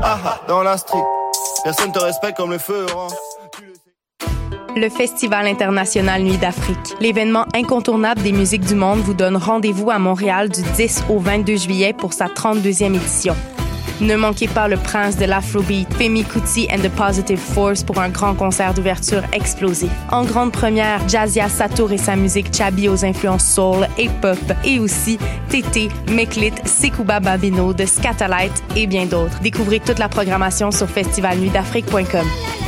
Ah, ah, dans la street, personne te respecte comme le feu. Hein. Le Festival international Nuit d'Afrique, l'événement incontournable des musiques du monde, vous donne rendez-vous à Montréal du 10 au 22 juillet pour sa 32e édition. Ne manquez pas le prince de l'Afrobeat, Femi Kuti and the Positive Force pour un grand concert d'ouverture explosif. En grande première, Jazia Satour et sa musique Chabi aux influences soul et pop, et aussi Tété, Meklit, Sekouba Babino de Scatalight et bien d'autres. Découvrez toute la programmation sur festivalnuitdafrique.com.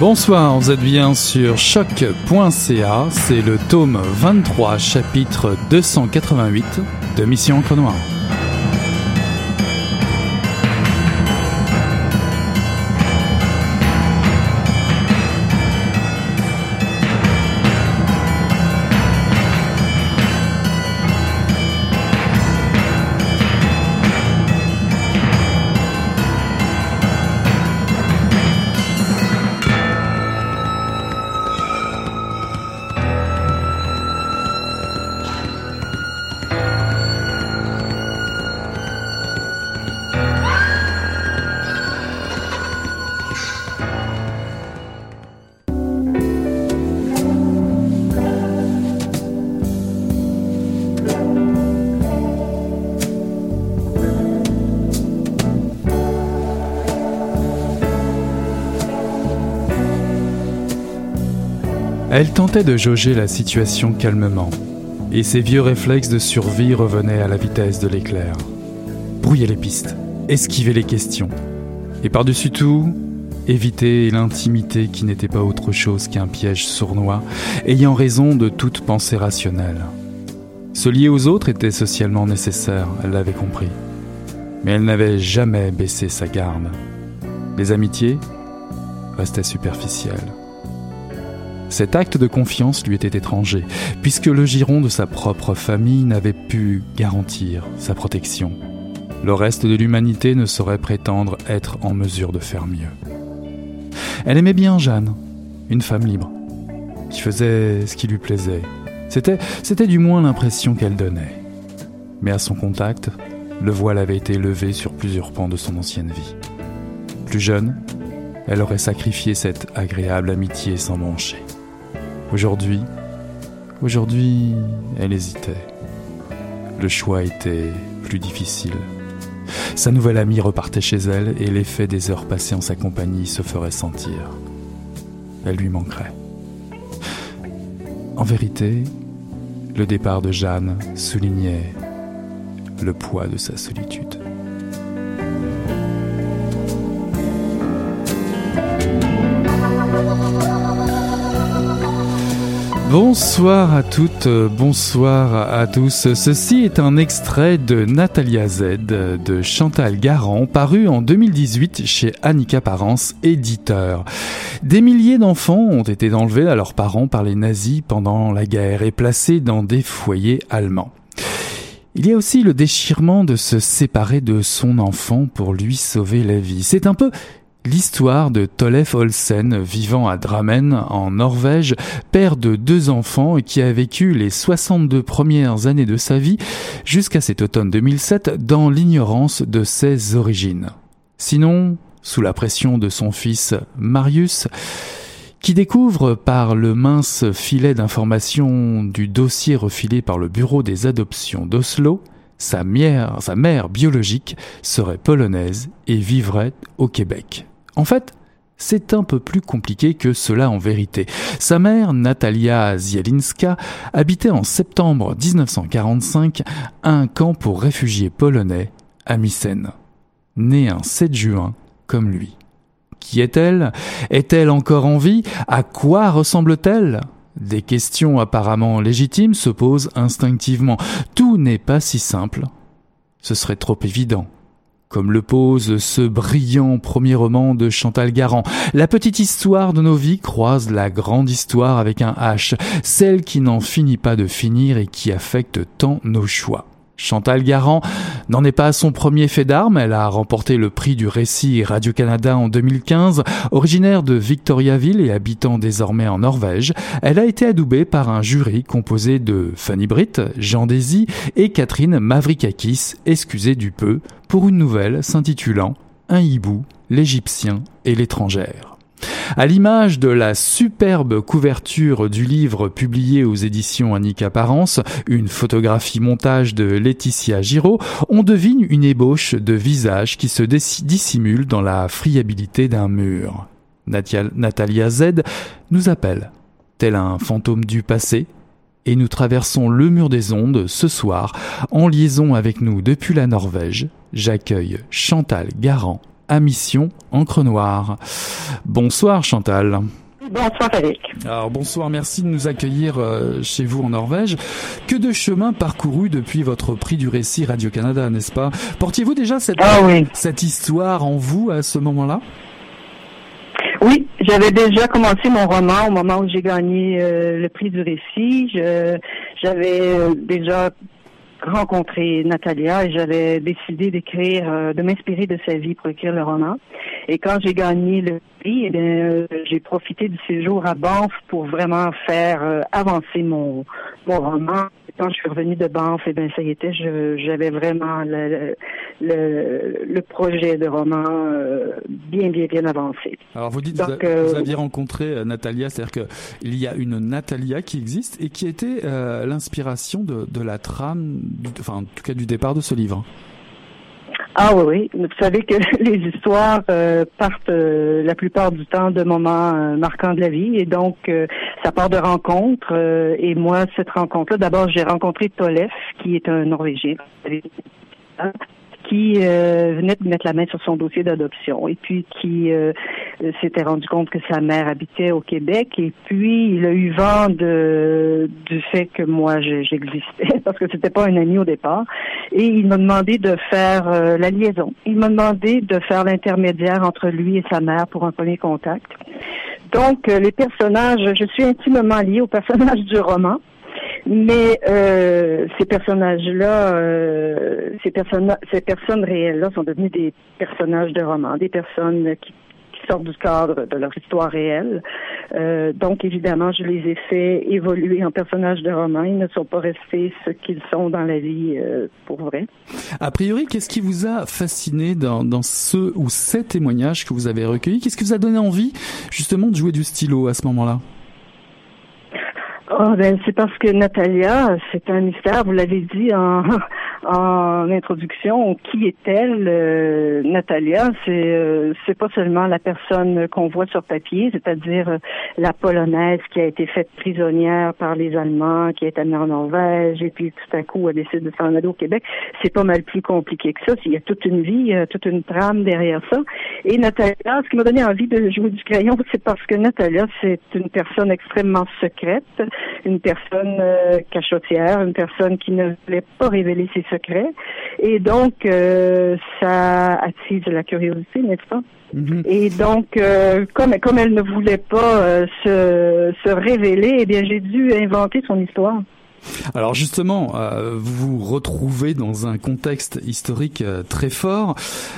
Bonsoir, vous êtes bien sur choc.ca, c'est le tome 23, chapitre 288 de Mission Encre Noire. Elle tentait de jauger la situation calmement, et ses vieux réflexes de survie revenaient à la vitesse de l'éclair. Brouiller les pistes, esquiver les questions, et par-dessus tout, éviter l'intimité qui n'était pas autre chose qu'un piège sournois, ayant raison de toute pensée rationnelle. Se lier aux autres était socialement nécessaire, elle l'avait compris. Mais elle n'avait jamais baissé sa garde. Les amitiés restaient superficielles. Cet acte de confiance lui était étranger, puisque le giron de sa propre famille n'avait pu garantir sa protection. Le reste de l'humanité ne saurait prétendre être en mesure de faire mieux. Elle aimait bien Jeanne, une femme libre, qui faisait ce qui lui plaisait. C'était, du moins l'impression qu'elle donnait. Mais à son contact, le voile avait été levé sur plusieurs pans de son ancienne vie. Plus jeune, elle aurait sacrifié cette agréable amitié sans mancher. Aujourd'hui, aujourd'hui, elle hésitait. Le choix était plus difficile. Sa nouvelle amie repartait chez elle et l'effet des heures passées en sa compagnie se ferait sentir. Elle lui manquerait. En vérité, le départ de Jeanne soulignait le poids de sa solitude. Bonsoir à toutes, bonsoir à tous. Ceci est un extrait de Natalia Z de Chantal Garand, paru en 2018 chez Annika Parence, éditeur. Des milliers d'enfants ont été enlevés à leurs parents par les nazis pendant la guerre et placés dans des foyers allemands. Il y a aussi le déchirement de se séparer de son enfant pour lui sauver la vie. C'est un peu L'histoire de Tollef Olsen, vivant à Drammen, en Norvège, père de deux enfants et qui a vécu les 62 premières années de sa vie jusqu'à cet automne 2007 dans l'ignorance de ses origines. Sinon, sous la pression de son fils Marius, qui découvre par le mince filet d'information du dossier refilé par le Bureau des adoptions d'Oslo, sa mère biologique serait polonaise et vivrait au Québec. En fait, c'est un peu plus compliqué que cela en vérité. Sa mère, Natalia Zielinska, habitait en septembre 1945 un camp pour réfugiés polonais à Mycène. Née un 7 juin comme lui. Qui est-elle? Est-elle encore en vie? À quoi ressemble-t-elle? Des questions apparemment légitimes se posent instinctivement. Tout n'est pas si simple. Ce serait trop évident comme le pose ce brillant premier roman de Chantal Garand. La petite histoire de nos vies croise la grande histoire avec un H, celle qui n'en finit pas de finir et qui affecte tant nos choix. Chantal Garand n'en est pas à son premier fait d'armes. Elle a remporté le prix du récit Radio-Canada en 2015. Originaire de Victoriaville et habitant désormais en Norvège, elle a été adoubée par un jury composé de Fanny Britt, Jean Désy et Catherine Mavrikakis, excusez du peu, pour une nouvelle s'intitulant Un hibou, l'Égyptien et l'étrangère. À l'image de la superbe couverture du livre publié aux éditions Annick Apparence, une photographie montage de Laetitia Giraud, on devine une ébauche de visage qui se dissimule dans la friabilité d'un mur. Natalia Z nous appelle, tel un fantôme du passé, et nous traversons le mur des ondes ce soir en liaison avec nous depuis la Norvège. J'accueille Chantal Garand à Mission Encre Noire. Bonsoir Chantal. Bonsoir Eric. Alors bonsoir, merci de nous accueillir euh, chez vous en Norvège. Que de chemin parcouru depuis votre prix du récit Radio-Canada, n'est-ce pas? Portiez-vous déjà cette, ah cette histoire en vous à ce moment-là? Oui, j'avais déjà commencé mon roman au moment où j'ai gagné euh, le prix du récit. J'avais euh, déjà rencontré Natalia et j'avais décidé d'écrire, euh, de m'inspirer de sa vie pour écrire le roman. Et quand j'ai gagné le prix, eh bien, j'ai profité du séjour à Banff pour vraiment faire avancer mon, mon roman quand je suis revenue de Banff, et eh bien, ça y était, j'avais vraiment le, le, le, projet de roman euh, bien, bien, bien avancé. Alors, vous dites que vous, euh, aviez rencontré euh, Natalia, c'est-à-dire qu'il y a une Natalia qui existe et qui était l'inspiration de, de, la trame, enfin, en tout cas, du départ de ce livre. Ah oui, oui. Vous savez que les histoires euh, partent euh, la plupart du temps de moments euh, marquants de la vie et donc ça part de rencontres. et moi, cette rencontre-là, d'abord, j'ai rencontré Tolef, qui est un Norvégien qui euh, venait de mettre la main sur son dossier d'adoption et puis qui euh, s'était rendu compte que sa mère habitait au Québec et puis il a eu vent de du fait que moi j'existais parce que c'était pas un ami au départ et il m'a demandé de faire euh, la liaison. Il m'a demandé de faire l'intermédiaire entre lui et sa mère pour un premier contact. Donc les personnages, je suis intimement liée aux personnages du roman. Mais euh, ces personnages-là, euh, ces personnes, ces personnes réelles-là sont devenues des personnages de romans, des personnes qui, sortent du cadre de leur histoire réelle. Euh, donc, évidemment, je les ai fait évoluer en personnages de romans. Ils ne sont pas restés ce qu'ils sont dans la vie pour vrai. A priori, qu'est-ce qui vous a fasciné dans, dans ce ou ces témoignages que vous avez recueillis? Qu'est-ce qui vous a donné envie, justement, de jouer du stylo à ce moment-là? Oh, ben, c'est parce que Natalia, c'est un mystère, vous l'avez dit en, en introduction, qui est-elle euh, Natalia? C'est euh, c'est pas seulement la personne qu'on voit sur papier, c'est-à-dire euh, la polonaise qui a été faite prisonnière par les Allemands, qui est amenée en Norvège et puis tout à coup elle décide de s'en aller au Québec. C'est pas mal plus compliqué que ça. Il y a toute une vie, toute une trame derrière ça. Et Natalia, ce qui m'a donné envie de jouer du crayon, c'est parce que Natalia, c'est une personne extrêmement secrète, une personne cachotière, une personne qui ne voulait pas révéler ses secret. Et donc, euh, ça attise la curiosité, n'est-ce pas? Mm-hmm. Et donc, euh, comme, comme elle ne voulait pas euh, se, se révéler, eh bien, j'ai dû inventer son histoire. Alors justement, vous vous retrouvez dans un contexte historique très fort.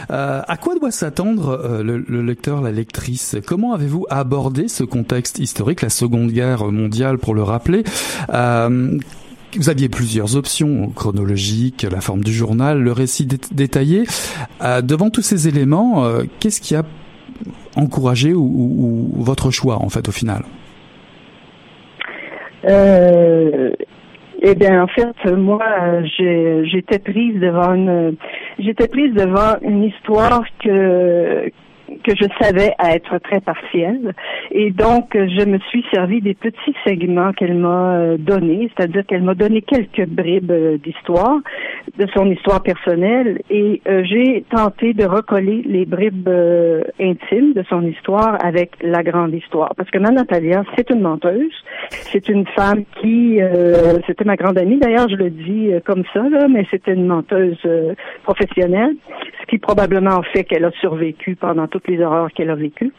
à quoi doit s'attendre le, le, lecteur, la lectrice? Comment avez-vous abordé ce contexte historique, la Seconde Guerre mondiale pour le rappeler? Vous aviez plusieurs options chronologiques, la forme du journal, le récit détaillé. Euh, devant tous ces éléments, euh, qu'est-ce qui a encouragé ou, votre choix en fait au final? Euh, Eh bien, en fait, moi, j'étais prise devant une, j'étais prise devant une histoire que que je savais être très partielle. Et donc, je me suis servi des petits segments qu'elle m'a euh, donnés, c'est-à-dire qu'elle m'a donné quelques bribes euh, d'histoire, de son histoire personnelle, et euh, j'ai tenté de recoller les bribes intimes de son histoire avec la grande histoire. Parce que ma Natalia, c'est une menteuse, c'est une femme qui, c'était ma grande amie d'ailleurs, je le dis comme ça, là, mais c'était une menteuse professionnelle, ce qui probablement fait qu'elle a survécu pendant toutes les qu'elle a vécues.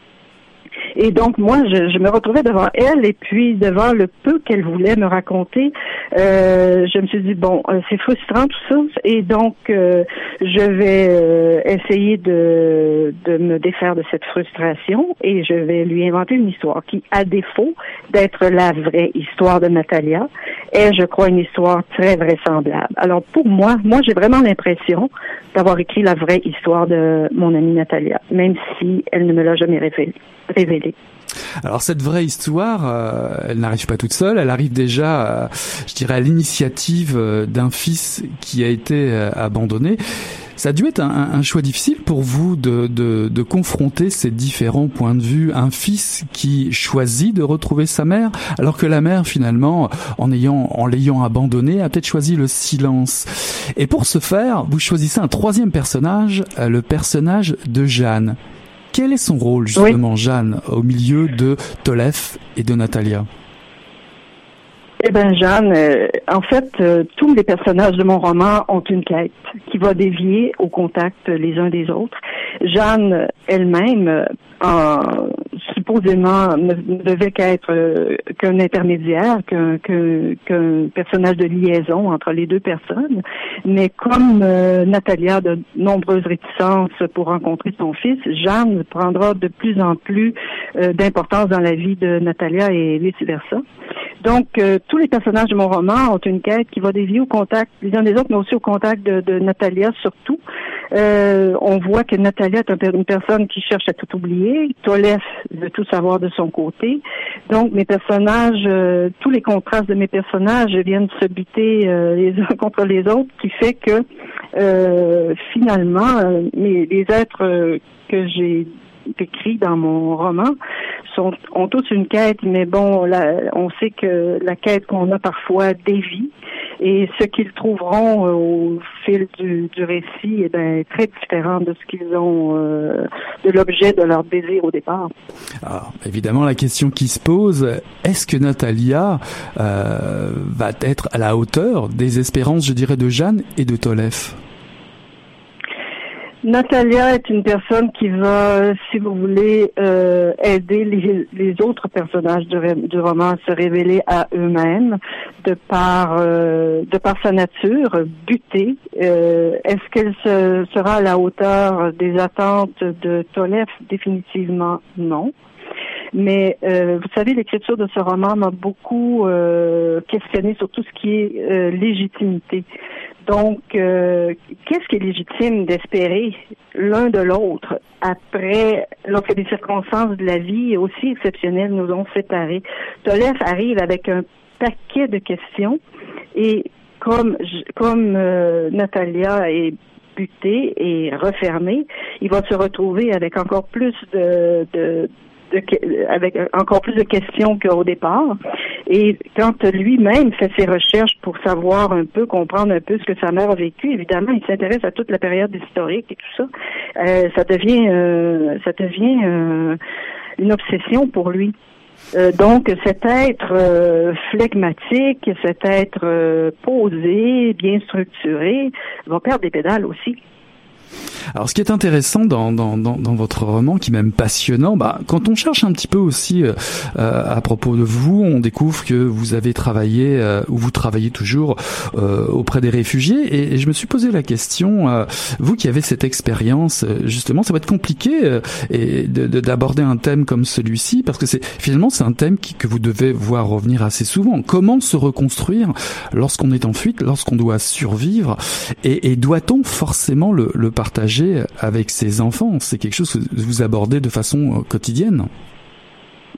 Et donc, moi, je, je, me retrouvais devant elle et puis devant le peu qu'elle voulait me raconter, euh, je me suis dit, bon, euh, c'est frustrant tout ça. Et donc, euh, je vais euh, essayer de, de me défaire de cette frustration et je vais lui inventer une histoire qui, à défaut d'être la vraie histoire de Natalia, est, je crois, une histoire très vraisemblable. Alors, pour moi, moi, j'ai vraiment l'impression d'avoir écrit la vraie histoire de mon amie Natalia, même si elle ne me l'a jamais révélée. Alors cette vraie histoire, euh, elle n'arrive pas toute seule, elle arrive déjà, euh, je dirais, à l'initiative euh, d'un fils qui a été abandonné. Ça a dû être un, choix difficile pour vous de, de, de, confronter ces différents points de vue. Un fils qui choisit de retrouver sa mère, alors que la mère, finalement, en ayant, en l'ayant abandonné, a peut-être choisi le silence. Et pour ce faire, vous choisissez un troisième personnage, le personnage de Jeanne. Quel est son rôle justement, Jeanne, au milieu de Tolef et de Natalia? Eh bien, Jeanne, euh, en fait, euh, tous les personnages de mon roman ont une quête qui va dévier au contact les uns des autres. Jeanne elle-même, euh, en, supposément, ne, devait qu'être qu'un intermédiaire, qu'un personnage de liaison entre les deux personnes. Mais comme Natalia a de nombreuses réticences pour rencontrer son fils, Jeanne prendra de plus en plus d'importance dans la vie de Natalia et vice-versa. Donc, euh, tous les personnages de mon roman ont une quête qui va dévier au contact les uns des autres, mais aussi au contact de, de Natalia surtout. Euh, on voit que Natalia est une personne qui cherche à tout oublier. Tolef veut tout savoir de son côté. Donc, mes personnages, euh, tous les contrastes de mes personnages viennent se buter les uns contre les autres, qui fait que finalement, les êtres que j'ai écrits dans mon roman sont, ont tous une quête, mais bon, on sait que la quête qu'on a parfois dévie et ce qu'ils trouveront euh, au fil du, récit est ben, très différent de ce qu'ils ont euh, de l'objet de leur désir au départ. Alors, évidemment, la question qui se pose, est-ce que Natalia euh, va être à la hauteur des espérances, je dirais, de Jeanne et de Tolef Natalia est une personne qui va, si vous voulez, euh, aider les, autres personnages du, roman à se révéler à eux-mêmes de par euh, de par sa nature butée. Euh, est-ce qu'elle sera à la hauteur des attentes de Tolef Définitivement non. Mais vous savez, l'écriture de ce roman m'a beaucoup questionné sur tout ce qui est légitimité. Donc, euh, qu'est-ce qui est légitime d'espérer l'un de l'autre après, lorsque des circonstances de la vie aussi exceptionnelles nous ont séparés? Tolef arrive avec un paquet de questions et comme, comme euh, Natalia est butée et refermée, il va se retrouver avec encore plus de, de, avec encore plus de questions qu'au départ. Et quand lui-même fait ses recherches pour savoir un peu, comprendre un peu ce que sa mère a vécu, évidemment, il s'intéresse à toute la période historique et tout ça. Euh, ça devient, euh, ça devient euh, une obsession pour lui. donc, cet être flegmatique, cet être posé, bien structuré, va perdre des pédales aussi. Alors, ce qui est intéressant dans, dans, dans, dans votre roman, qui est même passionnant, bah, quand on cherche un petit peu aussi euh, euh, à propos de vous, on découvre que vous avez travaillé, euh, ou vous travaillez toujours auprès des réfugiés, et, je me suis posé la question, vous qui avez cette expérience, justement, ça va être compliqué et d'aborder un thème comme celui-ci, parce que c'est finalement c'est un thème qui, que vous devez voir revenir assez souvent. Comment se reconstruire lorsqu'on est en fuite, lorsqu'on doit survivre, et, et doit-on forcément le, le partager avec ses enfants C'est quelque chose que vous abordez de façon euh, quotidienne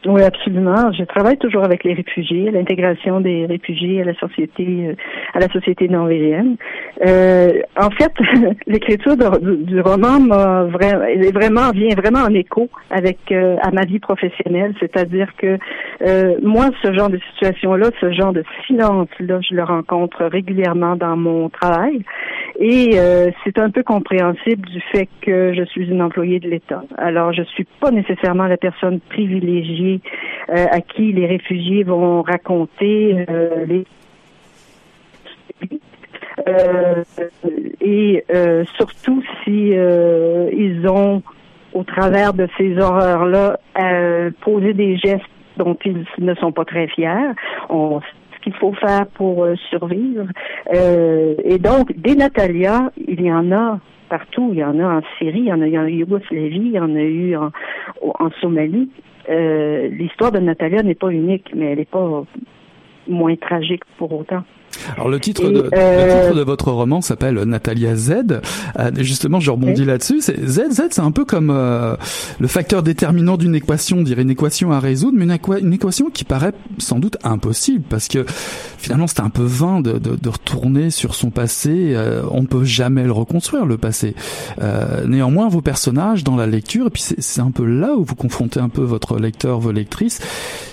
Oui, absolument. Je travaille toujours avec les réfugiés, l'intégration des réfugiés à la société, euh, à la société norvégienne. Euh, en fait, l'écriture du, roman m'a vraiment, vient vraiment en écho avec euh, à ma vie professionnelle, c'est-à-dire que euh, moi, ce genre de situation-là, ce genre de silence-là, je le rencontre régulièrement dans mon travail, et c'est un peu compréhensible du fait que je suis une employée de l'État. Alors, je suis pas nécessairement la personne privilégiée euh, à qui les réfugiés vont raconter euh, les euh, et surtout si ils ont au travers de ces horreurs-là posé des gestes dont ils ne sont pas très fiers. On ce qu'il faut faire pour survivre. et donc, des Natalia, il y en a partout. Il y en a en Syrie, il y en a, en Yougoslavie, il y en a eu en Somalie. Euh, l'histoire de Natalia n'est pas unique, mais elle n'est pas moins tragique pour autant. Alors le titre, de, le euh, titre de votre roman s'appelle Natalia Z. Euh, justement, je rebondis là-dessus. Z, Z, c'est un peu comme euh, le facteur déterminant d'une équation, on dirait une équation à résoudre, mais une, équation qui paraît sans doute impossible parce que finalement c'est un peu vain de, de, de, retourner sur son passé. on ne peut jamais le reconstruire le passé. néanmoins, vos personnages dans la lecture, et puis c'est un peu là où vous confrontez un peu votre lecteur, vos lectrices,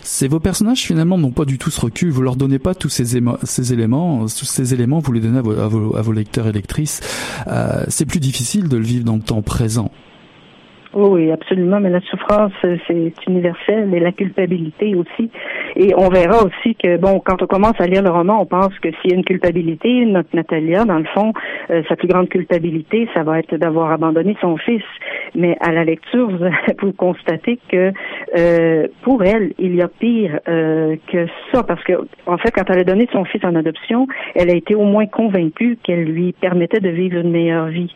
c'est vos personnages finalement n'ont pas du tout ce recul. Vous leur donnez pas tous ces, ces éléments tous ces éléments, vous les donnez à vos, à vos, lecteurs et lectrices. Euh, c'est plus difficile de le vivre dans le temps présent. Oui, absolument, mais la souffrance, c'est universel et la culpabilité aussi. Et on verra aussi que, bon, quand on commence à lire le roman, on pense que s'il y a une culpabilité, notre Natalia, dans le fond, euh, sa plus grande culpabilité, ça va être d'avoir abandonné son fils. Mais à la lecture, vous, vous constatez que euh, pour elle, il y a pire euh, que ça, parce que, en fait, quand elle a donné son fils en adoption, elle a été au moins convaincue qu'elle lui permettait de vivre une meilleure vie.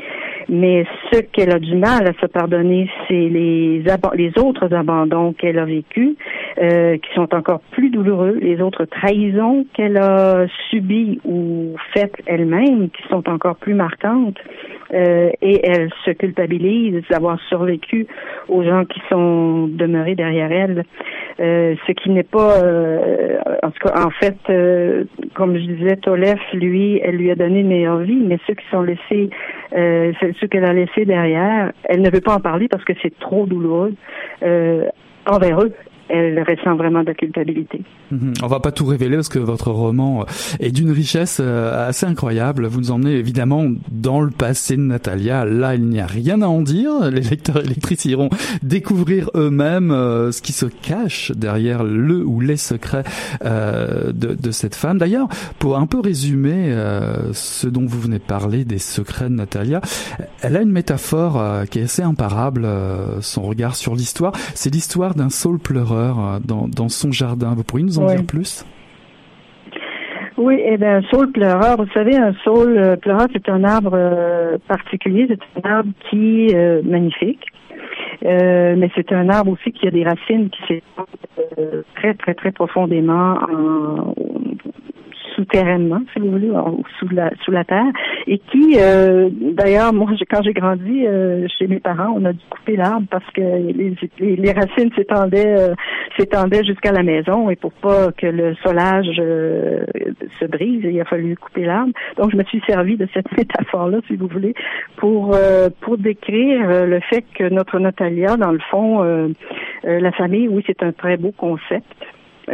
Mais ce qu'elle a du mal à se pardonner, c'est les, les autres abandons qu'elle a vécus, euh, qui sont encore plus douloureux, les autres trahisons qu'elle a subies ou faites elle-même, qui sont encore plus marquantes. Euh, et elle se culpabilise d'avoir survécu aux gens qui sont demeurés derrière elle. Euh, ce qui n'est pas, euh, en tout cas, en fait, euh, comme je disais, Tolef, lui, elle lui a donné une meilleure vie, mais ceux qui sont laissés, ceux qu'elle a laissés derrière, elle ne veut pas en parler parce que c'est trop douloureux envers eux elle ressent vraiment de la culpabilité. Mhm. On va pas tout révéler parce que votre roman est d'une richesse euh, assez incroyable. Vous nous emmenez évidemment dans le passé de Natalia. Là, il n'y a rien à en dire. Les lecteurs et lectrices iront découvrir eux-mêmes euh, ce qui se cache derrière le ou les secrets euh, de, de, cette femme. D'ailleurs, pour un peu résumer ce dont vous venez de parler, des secrets de Natalia, elle a une métaphore qui est assez imparable, son regard sur l'histoire. C'est l'histoire d'un saule pleureur euh, dans, dans son jardin. Vous pourriez nous en dire plus? Oui, eh bien, un saule pleureur, vous savez, un saule euh, pleureur, c'est un arbre euh, particulier, c'est un arbre qui est magnifique, mais c'est un arbre aussi qui a des racines qui s'étendent très, très, très profondément en, souterrainement, si vous voulez, sous la sous la terre, et qui, euh, d'ailleurs, moi, quand j'ai grandi euh, chez mes parents, on a dû couper l'arbre parce que les, les, racines s'étendaient euh, s'étendaient jusqu'à la maison, et pour pas que le solage se brise, il a fallu couper l'arbre. Donc, je me suis servi de cette métaphore-là, si vous voulez, pour pour décrire le fait que notre Natalia, dans le fond, la famille, oui, c'est un très beau concept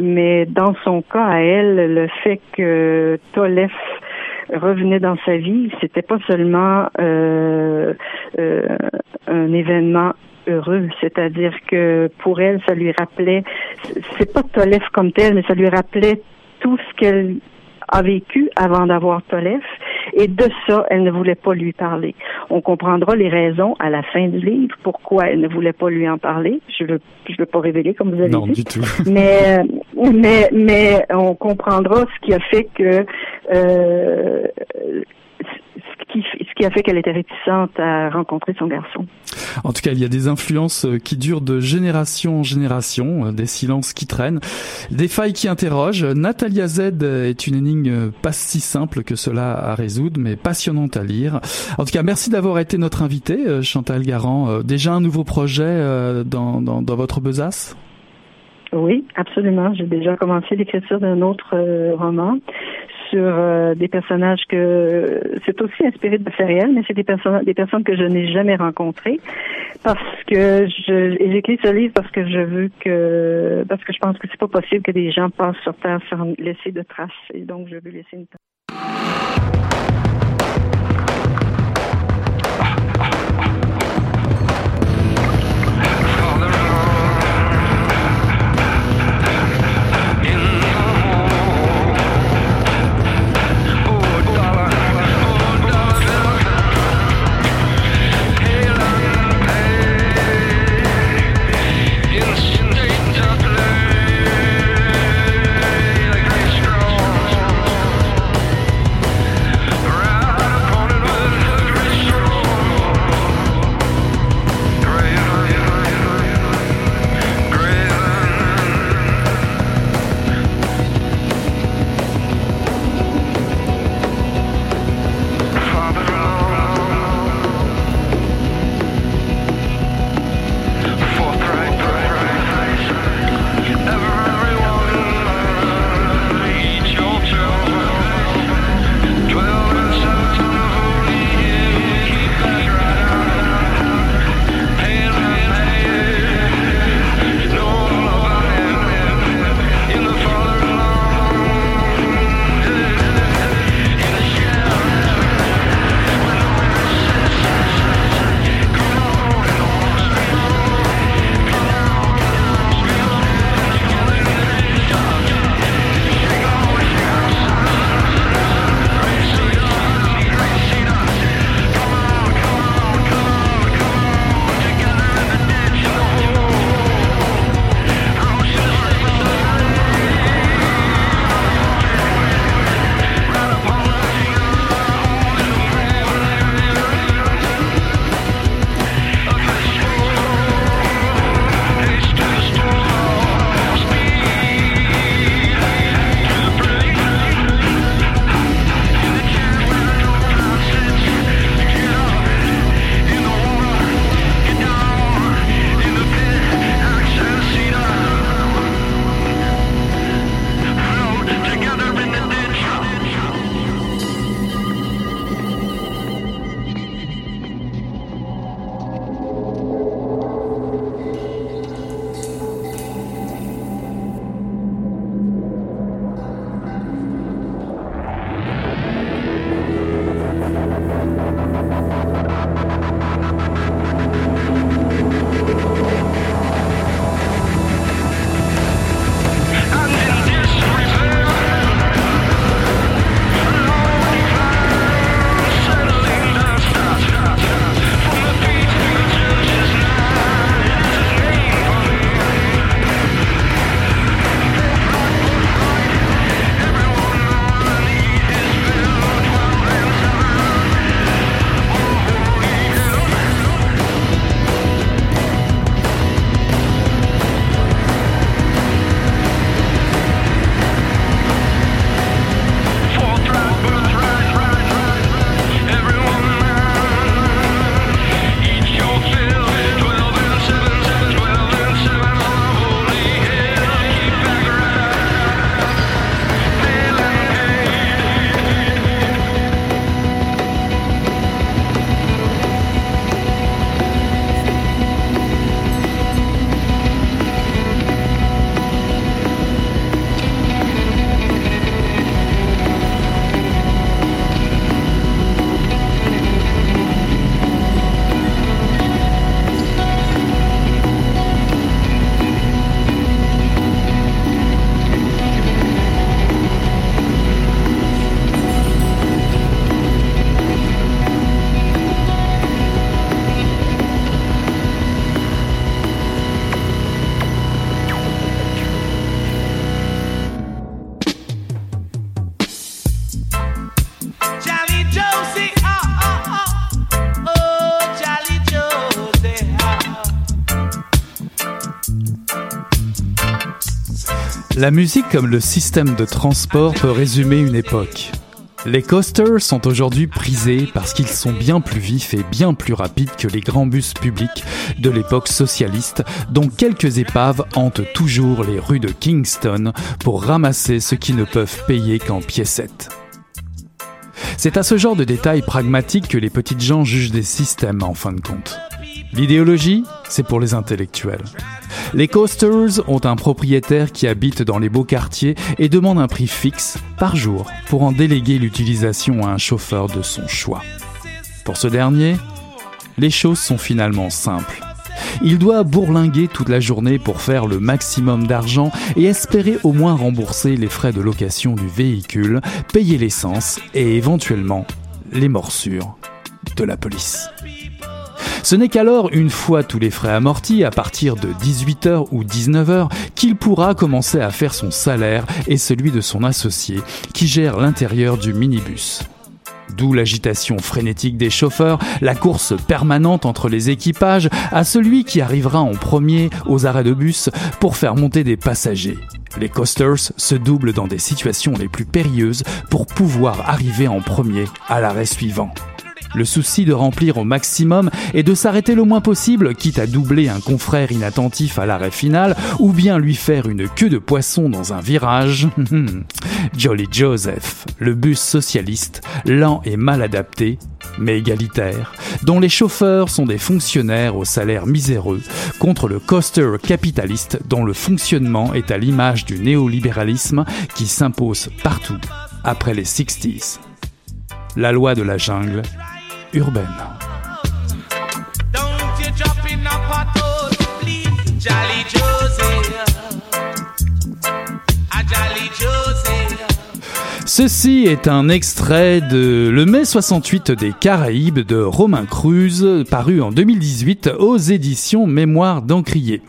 mais dans son cas à elle, le fait que Tolef revenait dans sa vie, c'était pas seulement euh, euh, un événement heureux, c'est-à-dire que pour elle, ça lui rappelait, c'est pas Tolef comme tel, mais ça lui rappelait tout ce qu'elle a vécu avant d'avoir Tolef et de ça, elle ne voulait pas lui parler. On comprendra les raisons à la fin du livre pourquoi elle ne voulait pas lui en parler. Je veux, je veux pas révéler comme vous avez non, dit. du tout. Mais, mais, mais on comprendra ce qui a fait que euh, ce qui a fait qu'elle était réticente à rencontrer son garçon. En tout cas, il y a des influences euh, qui durent de génération en génération, euh, des silences qui traînent, des failles qui interrogent. Natalia Z est une énigme pas si simple que cela à résoudre, mais passionnante à lire. En tout cas, merci d'avoir été notre invité, euh, Chantal Garand. Déjà un nouveau projet dans, dans, dans votre besace? Oui, absolument. J'ai déjà commencé l'écriture d'un autre euh, roman sur euh, des personnages que c'est aussi inspiré de faits mais c'est des personnes des personnes que je n'ai jamais rencontrées parce que je j'écris ce livre parce que je veux que parce que je pense que c'est pas possible que des gens passent sur terre sans laisser de traces et donc je veux laisser une trace. La musique comme le système de transport peut résumer une époque. Les coasters sont aujourd'hui prisés parce qu'ils sont bien plus vifs et bien plus rapides que les grands bus publics de l'époque socialiste, dont quelques épaves hantent toujours les rues de Kingston pour ramasser ceux qui ne peuvent payer qu'en piécettes. C'est à ce genre de détails pragmatiques que les petites gens jugent des systèmes en fin de compte. L'idéologie, c'est pour les intellectuels. Les coasters ont un propriétaire qui habite dans les beaux quartiers et demande un prix fixe par jour pour en déléguer l'utilisation à un chauffeur de son choix. Pour ce dernier, les choses sont finalement simples. Il doit bourlinguer toute la journée pour faire le maximum d'argent et espérer au moins rembourser les frais de location du véhicule, payer l'essence et éventuellement les morsures de la police. Ce n'est qu'alors, une fois tous les frais amortis, à partir de 18h ou 19h, qu'il pourra commencer à faire son salaire et celui de son associé, qui gère l'intérieur du minibus. D'où l'agitation frénétique des chauffeurs, la course permanente entre les équipages, à celui qui arrivera en premier aux arrêts de bus pour faire monter des passagers. Les coasters se doublent dans des situations les plus périlleuses pour pouvoir arriver en premier à l'arrêt suivant. Le souci de remplir au maximum et de s'arrêter le moins possible, quitte à doubler un confrère inattentif à l'arrêt final ou bien lui faire une queue de poisson dans un virage. Jolly Joseph, le bus socialiste, lent et mal adapté, mais égalitaire, dont les chauffeurs sont des fonctionnaires au salaire miséreux, contre le coaster capitaliste dont le fonctionnement est à l'image du néolibéralisme qui s'impose partout après les 60s. La loi de la jungle urbaine. Don't you drop in a pothole, please, Jolly Josie. A Jolly Josie. Ceci est un extrait de Le mai 68 des Caraïbes de Romain Cruz, paru en 2018 aux éditions Mémoire d'Encrier.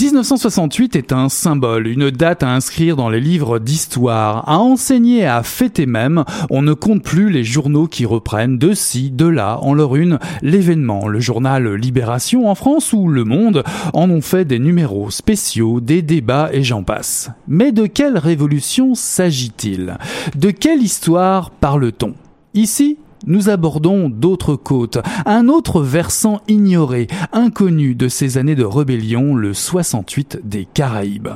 1968 est un symbole, une date à inscrire dans les livres d'histoire, à enseigner, à fêter même. On ne compte plus les journaux qui reprennent de ci, de là, en leur une, l'événement. Le journal Libération en France ou Le Monde en ont fait des numéros spéciaux, des débats et j'en passe. Mais de quelle révolution s'agit-il? De quelle histoire parle-t-on? Ici, nous abordons d'autres côtes, un autre versant ignoré, inconnu de ces années de rébellion, le 68 des Caraïbes.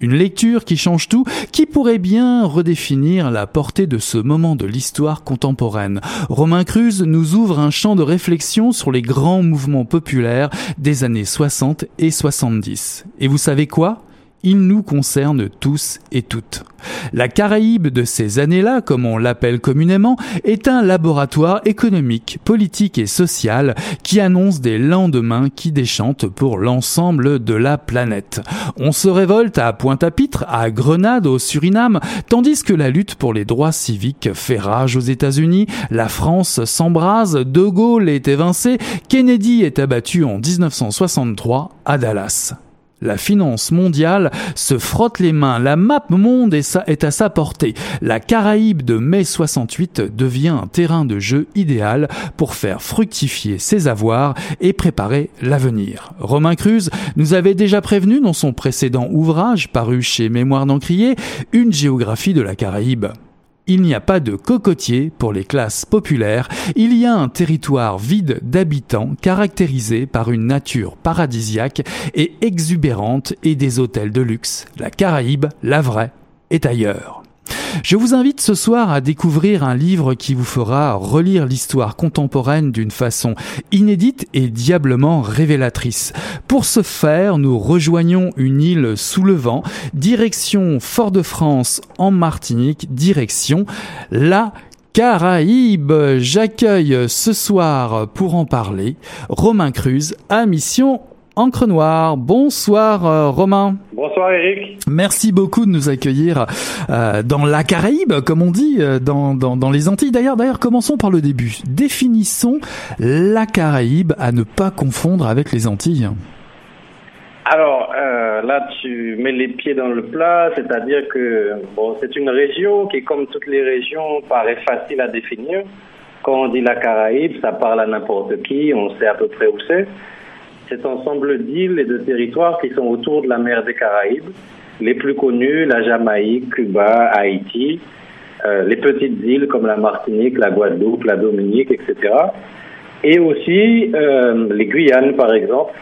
Une lecture qui change tout, qui pourrait bien redéfinir la portée de ce moment de l'histoire contemporaine. Romain Cruz nous ouvre un champ de réflexion sur les grands mouvements populaires des années 60 et 70. Et vous savez quoi? Il nous concerne tous et toutes. La Caraïbe de ces années-là, comme on l'appelle communément, est un laboratoire économique, politique et social qui annonce des lendemains qui déchantent pour l'ensemble de la planète. On se révolte à Pointe-à-Pitre, à Grenade, au Suriname, tandis que la lutte pour les droits civiques fait rage aux États-Unis, la France s'embrase, De Gaulle est évincé, Kennedy est abattu en 1963 à Dallas. La finance mondiale se frotte les mains, la map monde est, à sa portée. La Caraïbe de mai 68 devient un terrain de jeu idéal pour faire fructifier ses avoirs et préparer l'avenir. Romain Cruz nous avait déjà prévenu dans son précédent ouvrage paru chez Mémoire d'Encrier, Une géographie de la Caraïbe. Il n'y a pas de cocotier pour les classes populaires, il y a un territoire vide d'habitants caractérisé par une nature paradisiaque et exubérante et des hôtels de luxe. La Caraïbe, la vraie, est ailleurs. Je vous invite ce soir à découvrir un livre qui vous fera relire l'histoire contemporaine d'une façon inédite et diablement révélatrice. Pour ce faire, nous rejoignons une île sous le vent, direction Fort-de-France en Martinique, direction la Caraïbe. J'accueille ce soir pour en parler Romain Cruz à Mission Encre Noire. Bonsoir euh, Romain. Bonsoir Eric. Merci beaucoup de nous accueillir euh, dans la Caraïbe, comme on dit, euh, dans, dans, dans les Antilles. D'ailleurs, d'ailleurs, commençons par le début. Définissons la Caraïbe à ne pas confondre avec les Antilles. Alors euh, là, tu mets les pieds dans le plat, c'est-à-dire que bon, c'est une région qui, comme toutes les régions, paraît facile à définir. Quand on dit la Caraïbe, ça parle à n'importe qui, on sait à peu près où c'est. Cet ensemble d'îles et de territoires qui sont autour de la mer des Caraïbes, les plus connus, la Jamaïque, Cuba, Haïti. euh, les petites îles comme la Martinique, la Guadeloupe, la Dominique, etc. Et aussi euh, les Guyanes, par exemple,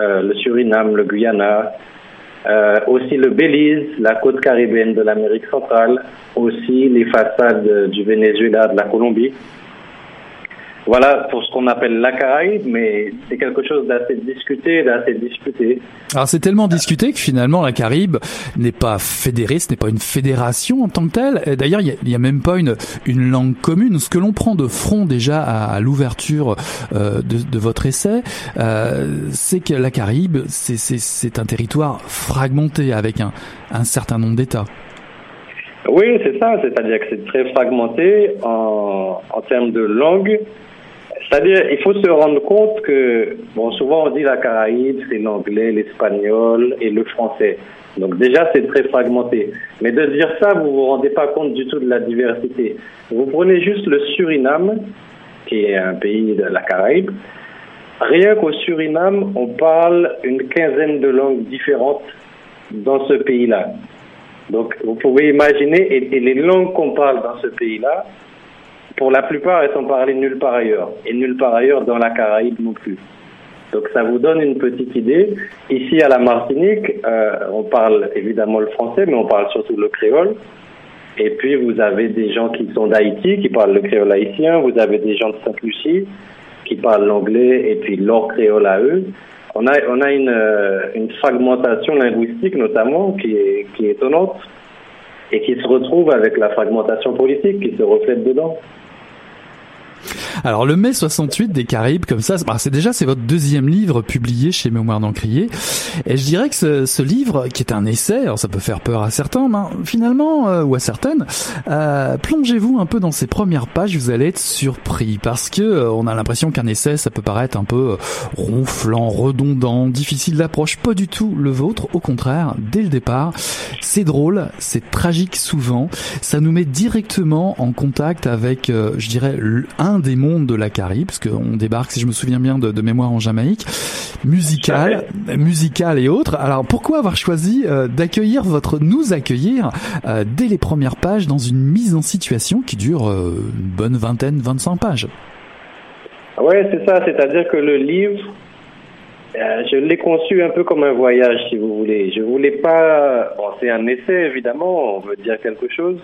euh, le Suriname, le Guyana, aussi le Belize, la côte caribéenne de l'Amérique centrale, aussi les façades du Venezuela, de la Colombie. Voilà pour ce qu'on appelle la Caraïbe, mais c'est quelque chose d'assez discuté, d'assez disputé. Alors c'est tellement discuté que finalement la Caraïbe n'est pas fédérée, ce n'est pas une fédération en tant que telle. D'ailleurs, il n'y a, a, même pas une, une langue commune. Ce que l'on prend de front déjà à, à l'ouverture euh, de, de, votre essai, euh, c'est que la Caraïbe, c'est un territoire fragmenté avec un, un certain nombre d'États. Oui, c'est ça, c'est-à-dire que c'est très fragmenté en, en termes de langue, c'est-à-dire, il faut se rendre compte que, bon, souvent on dit la Caraïbe, c'est l'anglais, l'espagnol et le français. Donc déjà, c'est très fragmenté. Mais de dire ça, vous vous rendez pas compte du tout de la diversité. Vous prenez juste le Suriname, qui est un pays de la Caraïbe. Rien qu'au Suriname, on parle une quinzaine de langues différentes dans ce pays-là. Donc, vous pouvez imaginer, et les langues qu'on parle dans ce pays-là, pour la plupart, elles sont parlées nulle part ailleurs. Et nulle part ailleurs dans la Caraïbe non plus. Donc ça vous donne une petite idée. Ici à la Martinique, euh, on parle évidemment le français, mais on parle surtout le créole. Et puis vous avez des gens qui sont d'Haïti, qui parlent le créole haïtien. Vous avez des gens de Sainte-Lucie qui parlent l'anglais et puis leur créole à eux. On a, on a une, une fragmentation linguistique notamment qui est, qui est étonnante et qui se retrouve avec la fragmentation politique qui se reflète dedans. Alors le mai 68 des Caraïbes comme ça, c'est déjà c'est votre deuxième livre publié chez Mémoire d'Encrier. Et je dirais que ce, ce, livre qui est un essai, alors ça peut faire peur à certains, mais finalement euh, ou à certaines, euh, plongez-vous un peu dans ces premières pages, vous allez être surpris parce que euh, on a l'impression qu'un essai ça peut paraître un peu euh, ronflant, redondant, difficile d'approche, pas du tout le vôtre, au contraire, dès le départ, c'est drôle, c'est tragique souvent, ça nous met directement en contact avec euh, je dirais un des mondes de la Caraïbe, parce qu'on débarque, si je me souviens bien, de, de mémoire en Jamaïque, musical, musical et autres. Alors pourquoi avoir choisi euh, d'accueillir votre, nous accueillir euh, dès les premières pages dans une mise en situation qui dure euh, une bonne vingtaine, 25 pages? Ouais, c'est ça. C'est-à-dire que le livre, je l'ai conçu un peu comme un voyage, si vous voulez. Je voulais pas. Bon, c'est un essai, évidemment. On veut dire quelque chose.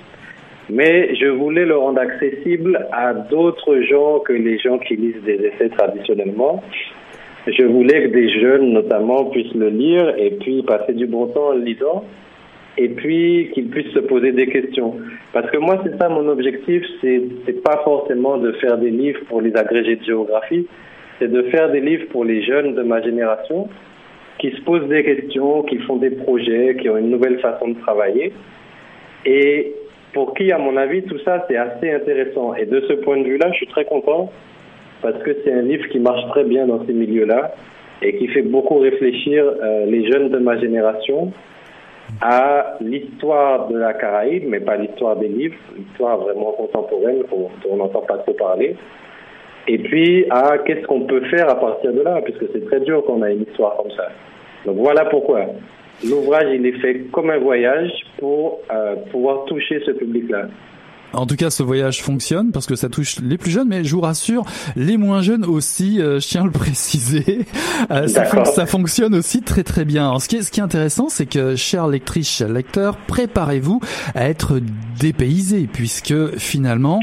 Mais je voulais le rendre accessible à d'autres gens que les gens qui lisent des essais traditionnellement. Je voulais que des jeunes, notamment, puissent le lire et puis passer du bon temps en le lisant. Et puis qu'ils puissent se poser des questions. Parce que moi, c'est ça mon objectif. C'est, c'est pas forcément de faire des livres pour les agrégés de géographie. C'est de faire des livres pour les jeunes de ma génération qui se posent des questions, qui font des projets, qui ont une nouvelle façon de travailler. Et pour qui, à mon avis, tout ça, c'est assez intéressant. Et de ce point de vue-là, je suis très content parce que c'est un livre qui marche très bien dans ces milieux-là et qui fait beaucoup réfléchir euh, les jeunes de ma génération à l'histoire de la Caraïbe, mais pas l'histoire des livres, l'histoire vraiment contemporaine dont on n'entend pas trop parler. Et puis à qu'est-ce qu'on peut faire à partir de là, puisque c'est très dur qu'on a une histoire comme ça. Donc voilà pourquoi. L'ouvrage, il est fait comme un voyage pour euh, pouvoir toucher ce public-là. En tout cas, ce voyage fonctionne parce que ça touche les plus jeunes, mais je vous rassure, les moins jeunes aussi, euh, je tiens à le préciser, euh, ça, fon ça, fonctionne aussi très très bien. Alors, ce, qui est, ce qui est intéressant, c'est que, chère lectrice, cher lecteur, préparez-vous à être dépaysé, puisque finalement,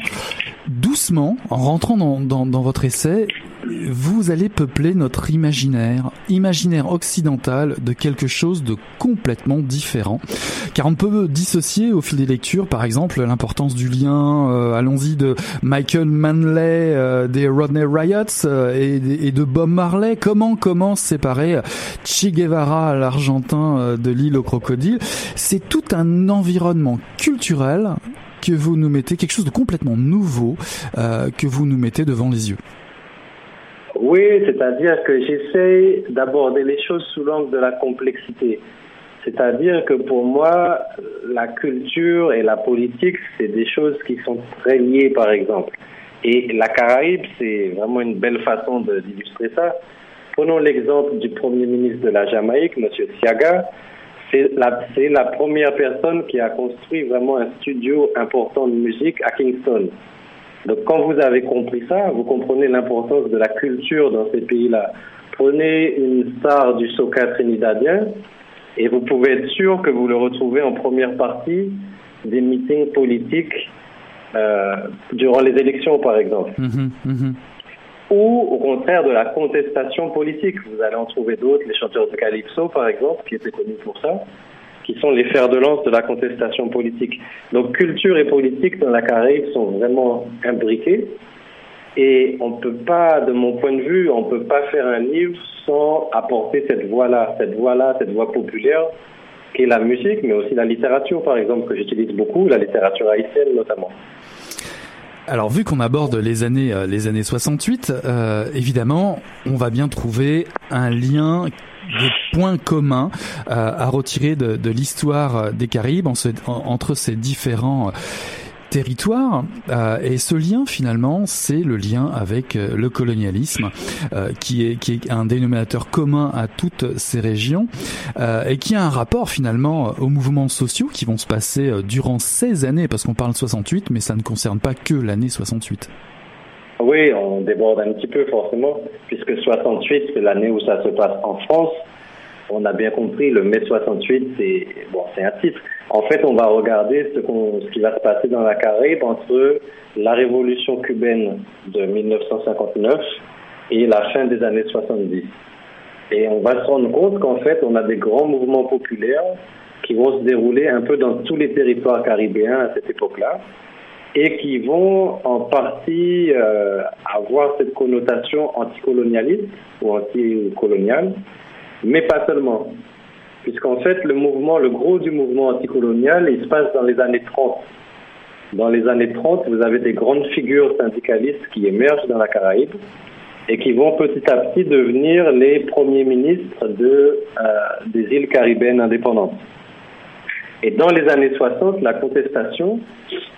doucement, en rentrant dans, dans, dans votre essai, vous allez peupler notre imaginaire, imaginaire occidental de quelque chose de complètement différent. Car on peut dissocier au fil des lectures, par exemple, l'importance du lien, euh, allons-y, de Michael Manley, euh, des Rodney Riots euh, et, et, de Bob Marley. Comment, comment séparer Che Guevara, l'Argentin de l'île au crocodile C'est tout un environnement culturel que vous nous mettez, quelque chose de complètement nouveau que vous nous mettez devant les yeux. Oui, c'est-à-dire que j'essaie d'aborder les choses sous l'angle de la complexité. C'est-à-dire que pour moi, la culture et la politique, c'est des choses qui sont très liées, par exemple. Et la Caraïbe, c'est vraiment une belle façon d'illustrer ça. Prenons l'exemple du Premier ministre de la Jamaïque, M. Siaga. C'est la, première personne qui a construit vraiment un studio important de musique à Kingston. Donc quand vous avez compris ça, vous comprenez l'importance de la culture dans ces pays-là. Prenez une star du soca trinidadien et vous pouvez être sûr que vous le retrouvez en première partie des meetings politiques euh, durant les élections, par exemple. Mhm, mhm. Ou au contraire de la contestation politique. Vous allez en trouver d'autres, les chanteurs de Calypso, par exemple, qui étaient connus pour ça, qui sont les fers de lance de la contestation politique. Donc culture et politique dans la Caraïbe sont vraiment imbriqués. Et on ne peut pas, de mon point de vue, on ne peut pas faire un livre sans apporter cette voix-là, cette voix-là, cette voix populaire qui est la musique, mais aussi la littérature, par exemple, que j'utilise beaucoup, la littérature haïtienne notamment. Alors vu qu'on aborde les années euh, les années 68, euh, évidemment, on va bien trouver un lien des points communs euh, à retirer de, de l'histoire des Caraïbes entre ces différents euh, territoires. Euh, et ce lien, finalement, c'est le lien avec euh, le colonialisme, euh, qui est qui est un dénominateur commun à toutes ces régions euh, et qui a un rapport finalement aux mouvements sociaux qui vont se passer durant ces années, parce qu'on parle de 68, mais ça ne concerne pas que l'année 68. Oui, on déborde un petit peu forcément, puisque 68, c'est l'année où ça se passe en France. On a bien compris, le mai 68, c'est bon, un titre. En fait, on va regarder ce, ce qui va se passer dans la Caraïbe entre la révolution cubaine de 1959 et la fin des années 70. Et on va se rendre compte qu'en fait, on a des grands mouvements populaires qui vont se dérouler un peu dans tous les territoires caribéens à cette époque-là et qui vont en partie euh, avoir cette connotation anticolonialiste ou anticoloniale, mais pas seulement. Puisqu'en fait, le mouvement, le gros du mouvement anticolonial, il se passe dans les années 30. Dans les années 30, vous avez des grandes figures syndicalistes qui émergent dans la Caraïbe et qui vont petit à petit devenir les premiers ministres de, euh, des îles caribéennes indépendantes. Et dans les années 60, la contestation,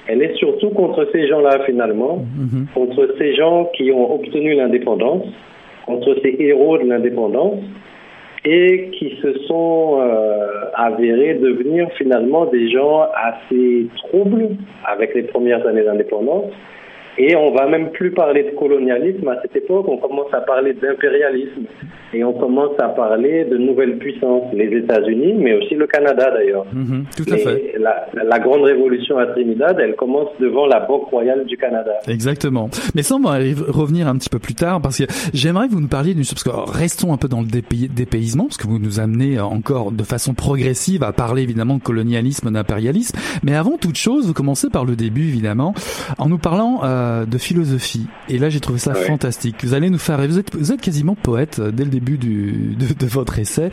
elle est surtout contre ces gens-là finalement, contre ces gens qui ont obtenu l'indépendance, contre ces héros de l'indépendance, et qui se sont euh, avérés devenir finalement des gens assez troubles avec les premières années d'indépendance. Et on va même plus parler de colonialisme à cette époque, on commence à parler d'impérialisme et on commence à parler de nouvelles puissances, les États-Unis, mais aussi le Canada d'ailleurs. Mhm, tout à fait. La, la grande révolution à Trinidad, elle commence devant la Banque royale du Canada. Exactement. Mais ça, on va y revenir un petit peu plus tard parce que j'aimerais que vous nous parliez d'une chose, parce que alors, restons un peu dans le dépays- dépaysement, parce que vous nous amenez encore de façon progressive à parler évidemment de colonialisme, d'impérialisme. Mais avant toute chose, vous commencez par le début évidemment, en nous parlant euh, de philosophie. Et là, j'ai trouvé ça Ouais. fantastique. Vous allez nous faire, vous êtes, vous êtes quasiment poète euh, dès le début du, de, de votre essai.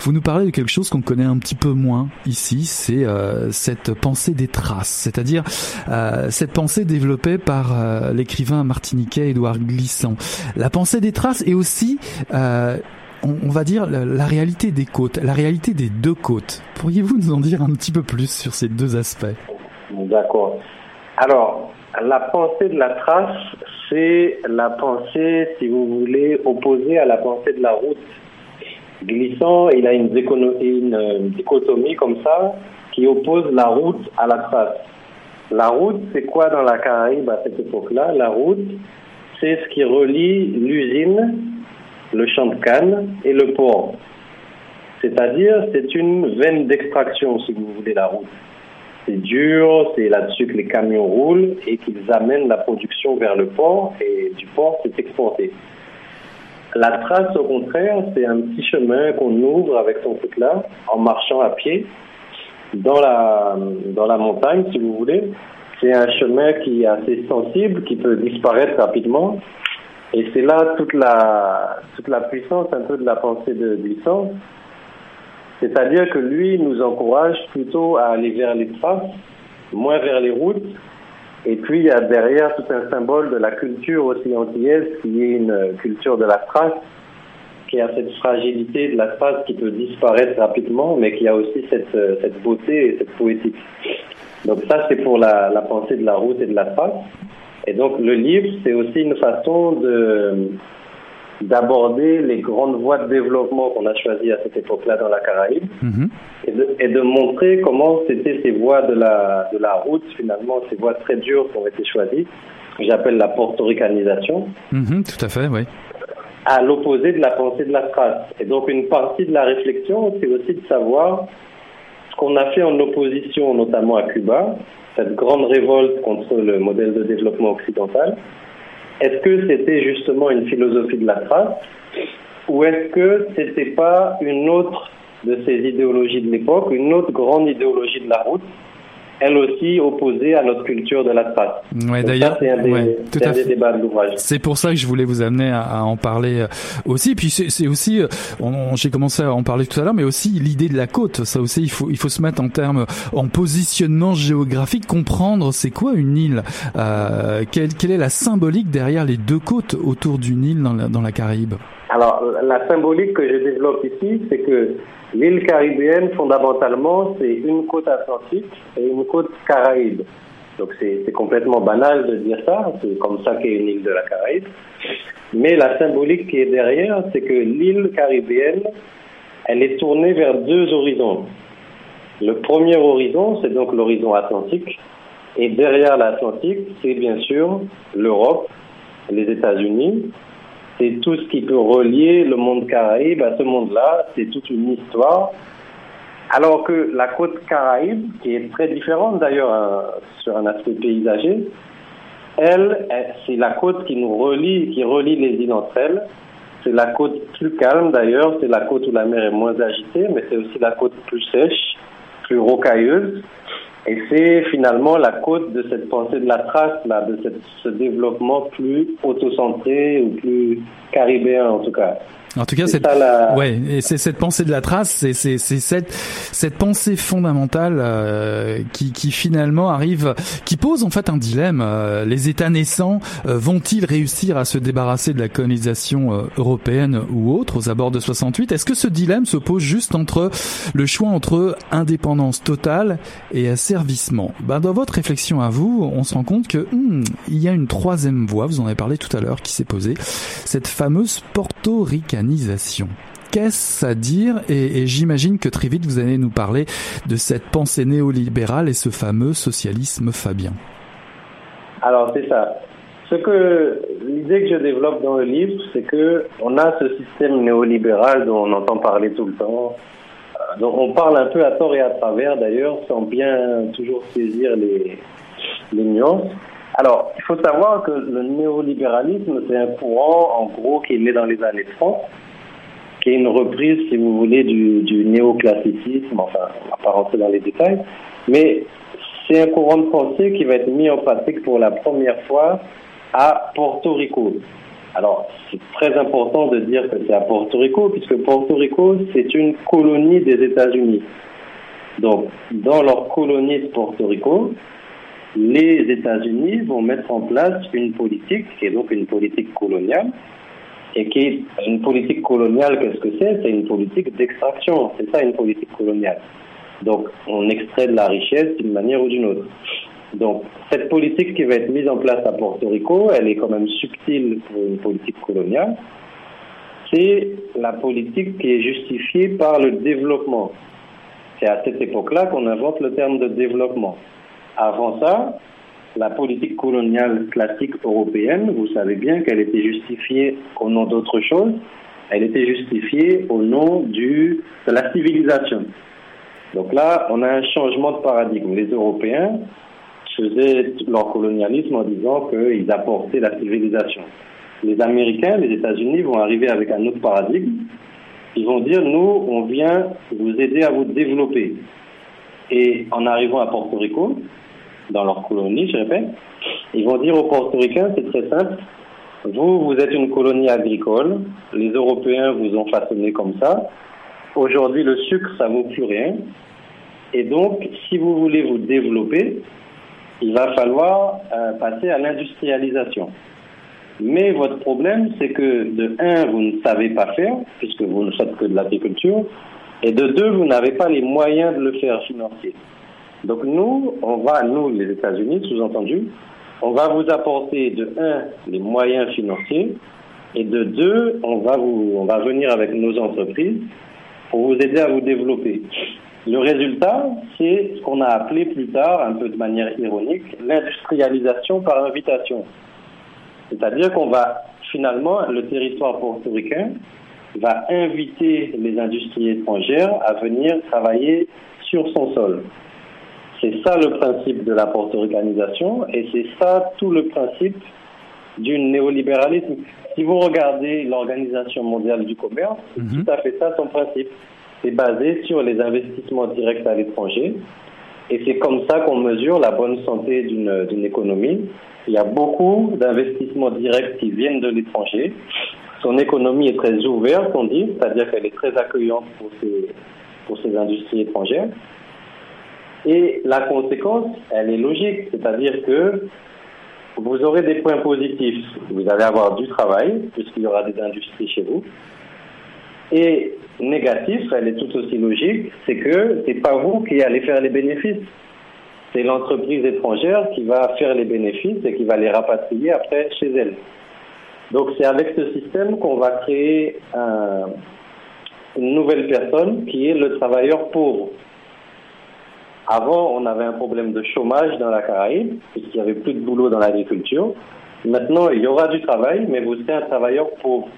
Vous nous parlez de quelque chose qu'on connaît un petit peu moins ici, c'est euh, cette pensée des traces, c'est-à-dire euh, cette pensée développée par euh, l'écrivain martiniquais Édouard Glissant. La pensée des traces et aussi, euh, on, on va dire, la, la réalité des côtes, la réalité des deux côtes. Pourriez-vous nous en dire un petit peu plus sur ces deux aspects? D'accord. Alors, la pensée de la trace, c'est la pensée, si vous voulez, opposée à la pensée de la route. Glissant, il a une, euh, dichotomie comme ça qui oppose la route à la trace. La route, c'est quoi dans la Caraïbe à cette époque-là? La route, c'est ce qui relie l'usine, le champ de canne et le port. C'est-à-dire, c'est une veine d'extraction, si vous voulez, la route. C'est dur, c'est là-dessus que les camions roulent et qu'ils amènent la production vers le port et du port, c'est exporté. La trace, au contraire, c'est un petit chemin qu'on ouvre avec son foot-là en marchant à pied dans la, dans la montagne, si vous voulez. C'est un chemin qui est assez sensible, qui peut disparaître rapidement. Et c'est là toute la, toute la puissance un peu de la pensée de Glissant. C'est-à-dire que lui nous encourage plutôt à aller vers les traces, moins vers les routes. Et puis il y a derrière tout un symbole de la culture aussi antillaise qui est une culture de la trace, qui a cette fragilité de la trace qui peut disparaître rapidement, mais qui a aussi cette, euh, beauté et cette poétique. Donc ça c'est pour la pensée de la route et de la trace. Et donc le livre c'est aussi une façon de d'aborder les grandes voies de développement qu'on a choisies à cette époque-là dans la Caraïbe Mhm. et de, et de montrer comment c'était ces voies de la, de la route, finalement, ces voies très dures qui ont été choisies, que j'appelle la portoricanisation, Mhm, tout à fait, oui. à l'opposé de la pensée de la trace. Et donc une partie de la réflexion, c'est aussi de savoir ce qu'on a fait en opposition, notamment à Cuba, cette grande révolte contre le modèle de développement occidental. Est-ce que c'était justement une philosophie de la trace ou est-ce que c'était pas une autre de ces idéologies de l'époque, une autre grande idéologie de la route, elle aussi opposée à notre culture de la trace Ouais, d'ailleurs, c'est un des, ouais, tout à des débats de l'ouvrage. C'est pour ça que je voulais vous amener à, à en parler euh, aussi. Puis c'est aussi, euh, j'ai commencé à en parler tout à l'heure, mais aussi l'idée de la côte. Ça aussi, il faut il faut se mettre en termes, en positionnement géographique, comprendre c'est quoi une île, euh, quelle, quelle est la symbolique derrière les deux côtes autour d'une île dans la, dans la Caraïbe. Alors, la symbolique que je développe ici, c'est que l'île caribéenne, fondamentalement, c'est une côte atlantique et une côte caraïbe. Donc, c'est complètement banal de dire ça, c'est comme ça qu'est une île de la Caraïbe. Mais la symbolique qui est derrière, c'est que l'île caribéenne, elle est tournée vers deux horizons. Le premier horizon, c'est donc l'horizon atlantique. Et derrière l'Atlantique, c'est bien sûr l'Europe, les États-Unis, c'est tout ce qui peut relier le monde caraïbe à ce monde-là, c'est toute une histoire. Alors que la côte caraïbe, qui est très différente d'ailleurs euh, sur un aspect paysager, elle, elle, c'est la côte qui nous relie, qui relie les îles entre elles. C'est la côte plus calme d'ailleurs, c'est la côte où la mer est moins agitée, mais c'est aussi la côte plus sèche, plus rocailleuse. Et c'est finalement la côte de cette pensée de la trace, là, de cette, ce développement plus autocentré ou plus caribéen en tout cas. En tout cas, C'est cette, la- ouais, et c'est cette pensée de la trace, c'est c'est c'est cette cette pensée fondamentale euh, qui qui finalement arrive, qui pose en fait un dilemme. Euh, les États naissants euh, vont-ils réussir à se débarrasser de la colonisation euh, européenne ou autre aux abords de 68 Est-ce que ce dilemme se pose juste entre le choix entre indépendance totale et Ben dans votre réflexion à vous, on se rend compte que hmm, il y a une troisième voie. Vous en avez parlé tout à l'heure, qui s'est posée, cette fameuse portoricanisation. Qu'est-ce à dire Et, et j'imagine que très vite vous allez nous parler de cette pensée néolibérale et ce fameux socialisme fabien. Alors c'est ça. Ce que l'idée que je développe dans le livre, c'est que on a ce système néolibéral dont on entend parler tout le temps, dont on parle un peu à tort et à travers d'ailleurs, sans bien toujours saisir les, nuances. Alors, il faut savoir que le néolibéralisme, c'est un courant, en gros, qui est né dans les années 30, qui est une reprise, si vous voulez, du, du néoclassicisme. Enfin, on va pas rentrer dans les détails, mais c'est un courant de pensée qui va être mis en pratique pour la première fois à Porto Rico. Alors, c'est très important de dire que c'est à Porto Rico, puisque Porto Rico, c'est une colonie des États-Unis. Donc, dans leur colonie de Porto Rico, les États-Unis vont mettre en place une politique qui est donc une politique coloniale et qui est une politique coloniale, qu'est-ce que c'est? C'est une politique d'extraction, c'est ça une politique coloniale. Donc on extrait de la richesse d'une manière ou d'une autre. Donc cette politique qui va être mise en place à Porto Rico, elle est quand même subtile pour une politique coloniale. C'est la politique qui est justifiée par le développement. C'est à cette époque-là qu'on invente le terme de développement. Avant ça, la politique coloniale classique européenne, vous savez bien qu'elle était justifiée au nom d'autre chose. Elle était justifiée au nom de la civilisation. Donc là, on a un changement de paradigme. Les Européens faisaient leur colonialisme en disant qu'ils apportaient la civilisation. Les Américains, les États-Unis vont arriver avec un autre paradigme. Ils vont dire, nous, on vient vous aider à vous développer. Et en arrivant à Porto Rico, dans leur colonie, je répète, ils vont dire aux Portoricains, c'est très simple, vous, vous êtes une colonie agricole, les Européens vous ont façonné comme ça, aujourd'hui le sucre, ça vaut plus rien, et donc, si vous voulez vous développer, il va falloir euh, passer à l'industrialisation. Mais votre problème, c'est que de un, vous ne savez pas faire, puisque vous ne faites que de l'agriculture, et de deux, vous n'avez pas les moyens de le faire financier. Donc nous, on va, nous, les États-Unis, sous-entendu, on va vous apporter de un, les moyens financiers, Et de deux, on va, vous, on va venir avec nos entreprises pour vous aider à vous développer. Le résultat, c'est ce qu'on a appelé plus tard, un peu de manière ironique, l'industrialisation par invitation. C'est-à-dire qu'on va finalement, le territoire portoricain va inviter les industries étrangères à venir travailler sur son sol. C'est ça le principe de la portoricanisation et c'est ça tout le principe du néolibéralisme. Si vous regardez l'Organisation mondiale du commerce, c'est tout à fait ça son principe. C'est basé sur les investissements directs à l'étranger et c'est comme ça qu'on mesure la bonne santé d'une économie. Il y a beaucoup d'investissements directs qui viennent de l'étranger. Son économie est très ouverte, on dit, c'est-à-dire qu'elle est très accueillante pour ces, pour ces industries étrangères. Et la conséquence, elle est logique, c'est-à-dire que vous aurez des points positifs. Vous allez avoir du travail, puisqu'il y aura des industries chez vous. Et négatif, elle est tout aussi logique, c'est que c'est pas vous qui allez faire les bénéfices. C'est l'entreprise étrangère qui va faire les bénéfices et qui va les rapatrier après chez elle. Donc c'est avec ce système qu'on va créer un, une nouvelle personne qui est le travailleur pauvre. Avant, on avait un problème de chômage dans la Caraïbe, puisqu'il n'y avait plus de boulot dans l'agriculture. Maintenant, il y aura du travail, mais vous serez un travailleur pauvre.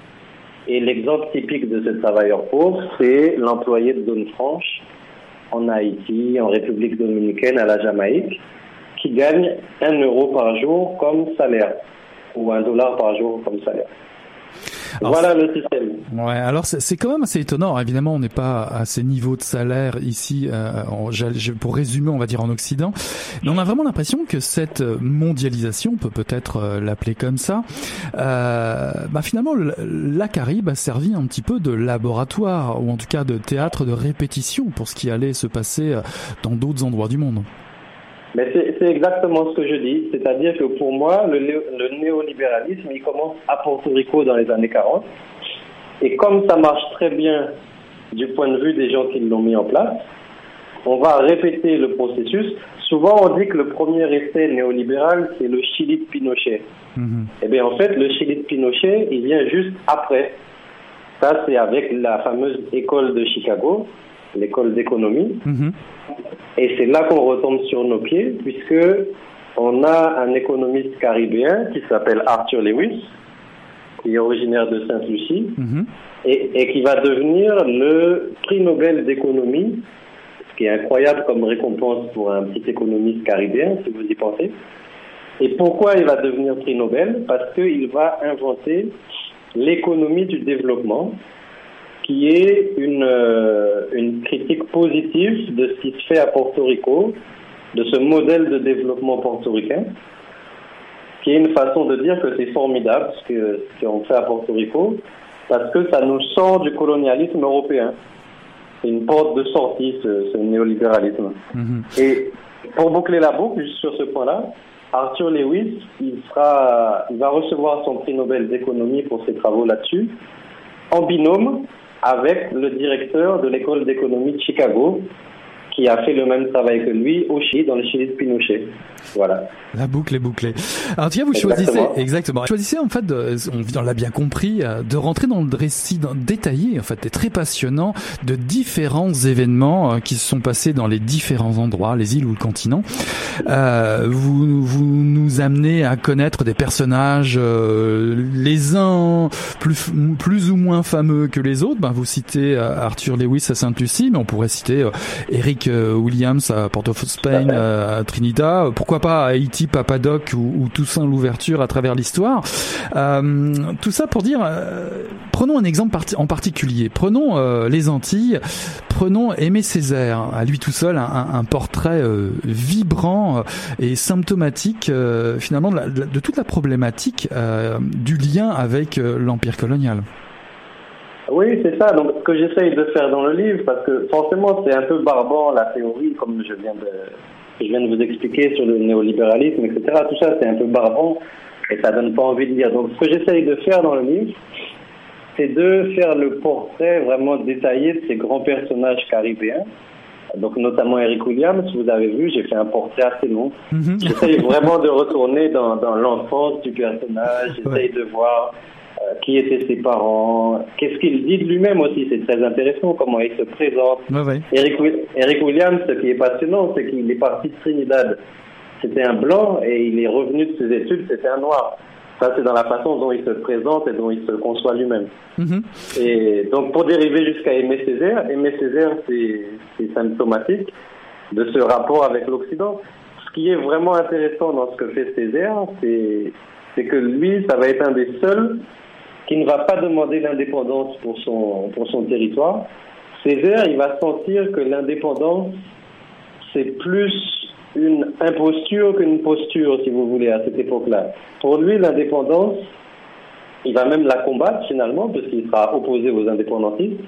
Et l'exemple typique de ce travailleur pauvre, c'est l'employé de zone franche en Haïti, en République dominicaine, à la Jamaïque, qui gagne un euro par jour comme salaire, ou un dollar par jour comme salaire. Alors, voilà le système. Ouais, alors c'est quand même assez étonnant. Alors, évidemment, on n'est pas à ces niveaux de salaire ici, euh, en- pour résumer, on va dire en Occident. Mais on a vraiment l'impression que cette mondialisation, on peut peut-être euh, l'appeler comme ça, euh, bah finalement, le- la Caraïbe a servi un petit peu de laboratoire, ou en tout cas de théâtre de répétition pour ce qui allait se passer euh, dans d'autres endroits du monde. Mais c'est exactement ce que je dis. C'est-à-dire que pour moi, le, néo- le néolibéralisme, il commence à Porto Rico dans les années 40. Et comme ça marche très bien du point de vue des gens qui l'ont mis en place, on va répéter le processus. Souvent, on dit que le premier essai néolibéral, c'est le Chili de Pinochet. Eh bien, en fait, le Chili de Pinochet, il vient juste après. Ça, c'est avec la fameuse école de Chicago, l'école d'économie. Et c'est là qu'on retombe sur nos pieds, puisque on a un économiste caribéen qui s'appelle Arthur Lewis, qui est originaire de Sainte-Lucie, et, et qui va devenir le prix Nobel d'économie, ce qui est incroyable comme récompense pour un petit économiste caribéen, si vous y pensez. Et pourquoi il va devenir prix Nobel? Parce qu'il va inventer l'économie du développement, qui est une, euh, une critique positive de ce qui se fait à Porto Rico, de ce modèle de développement portoricain, qui est une façon de dire que c'est formidable ce que- ce qu'on fait à Porto Rico, parce que ça nous sort du colonialisme européen. C'est une porte de sortie, ce, ce néolibéralisme. Et pour boucler la boucle, juste sur ce point-là, Arthur Lewis, il, sera, il va recevoir son prix Nobel d'économie pour ses travaux là-dessus, en binôme avec le directeur de l'école d'économie de Chicago, qui a fait le même travail que lui au Chili, dans le Chili de Pinochet. Voilà. La boucle est bouclée. Alors, tiens, vous Exactement. choisissez, exactement. Vous choisissez, en fait, de, on, l'a bien compris, euh, de rentrer dans le récit détaillé, en fait, et très passionnant de différents événements euh, qui se sont passés dans les différents endroits, les îles ou le continent. Euh, vous, vous nous amenez à connaître des personnages, euh, les uns plus, plus ou moins fameux que les autres. Ben, vous citez Arthur Lewis à Sainte-Lucie, mais on pourrait citer Eric Williams à Port-au-Spain, euh, à Trinidad. Pourquoi pas Haïti, Papadoc ou, ou Toussaint l'ouverture à travers l'histoire. Euh, tout ça pour dire, euh, prenons un exemple en particulier. Prenons euh, les Antilles. Prenons Aimé Césaire, à lui tout seul, un, portrait vibrant et symptomatique finalement de, la- toute la problématique du lien avec l'empire colonial. Oui, c'est ça. Donc, ce que j'essaye de faire dans le livre, parce que forcément, c'est un peu barbant la théorie, comme je viens de, je viens de vous expliquer sur le néolibéralisme, etc. Tout ça, c'est un peu barbant et ça donne pas envie de lire. Donc, ce que j'essaye de faire dans le livre, c'est de faire le portrait vraiment détaillé de ces grands personnages caribéens. Donc, notamment Eric Williams, vous avez vu, j'ai fait un portrait assez long. J'essaye vraiment de retourner dans, dans l'enfance du personnage, j'essaye de voir qui étaient ses parents, qu'est-ce qu'il dit de lui-même aussi, c'est très intéressant comment il se présente. Ouais. Eric, Eric Williams, ce qui est passionnant, c'est qu'il est parti de Trinidad. C'était un blanc et il est revenu de ses études, c'était un noir. Ça, c'est dans la façon dont il se présente et dont il se conçoit lui-même. Mhm. Et donc, pour dériver jusqu'à Aimé Césaire, Aimé Césaire, c'est symptomatique de ce rapport avec l'Occident. Ce qui est vraiment intéressant dans ce que fait Césaire, c'est que lui, ça va être un des seuls qui ne va pas demander l'indépendance pour son, pour son territoire. Césaire, il va sentir que l'indépendance, c'est plus une imposture qu'une posture, si vous voulez, à cette époque-là. Pour lui, l'indépendance, il va même la combattre finalement, parce qu'il sera opposé aux indépendantistes.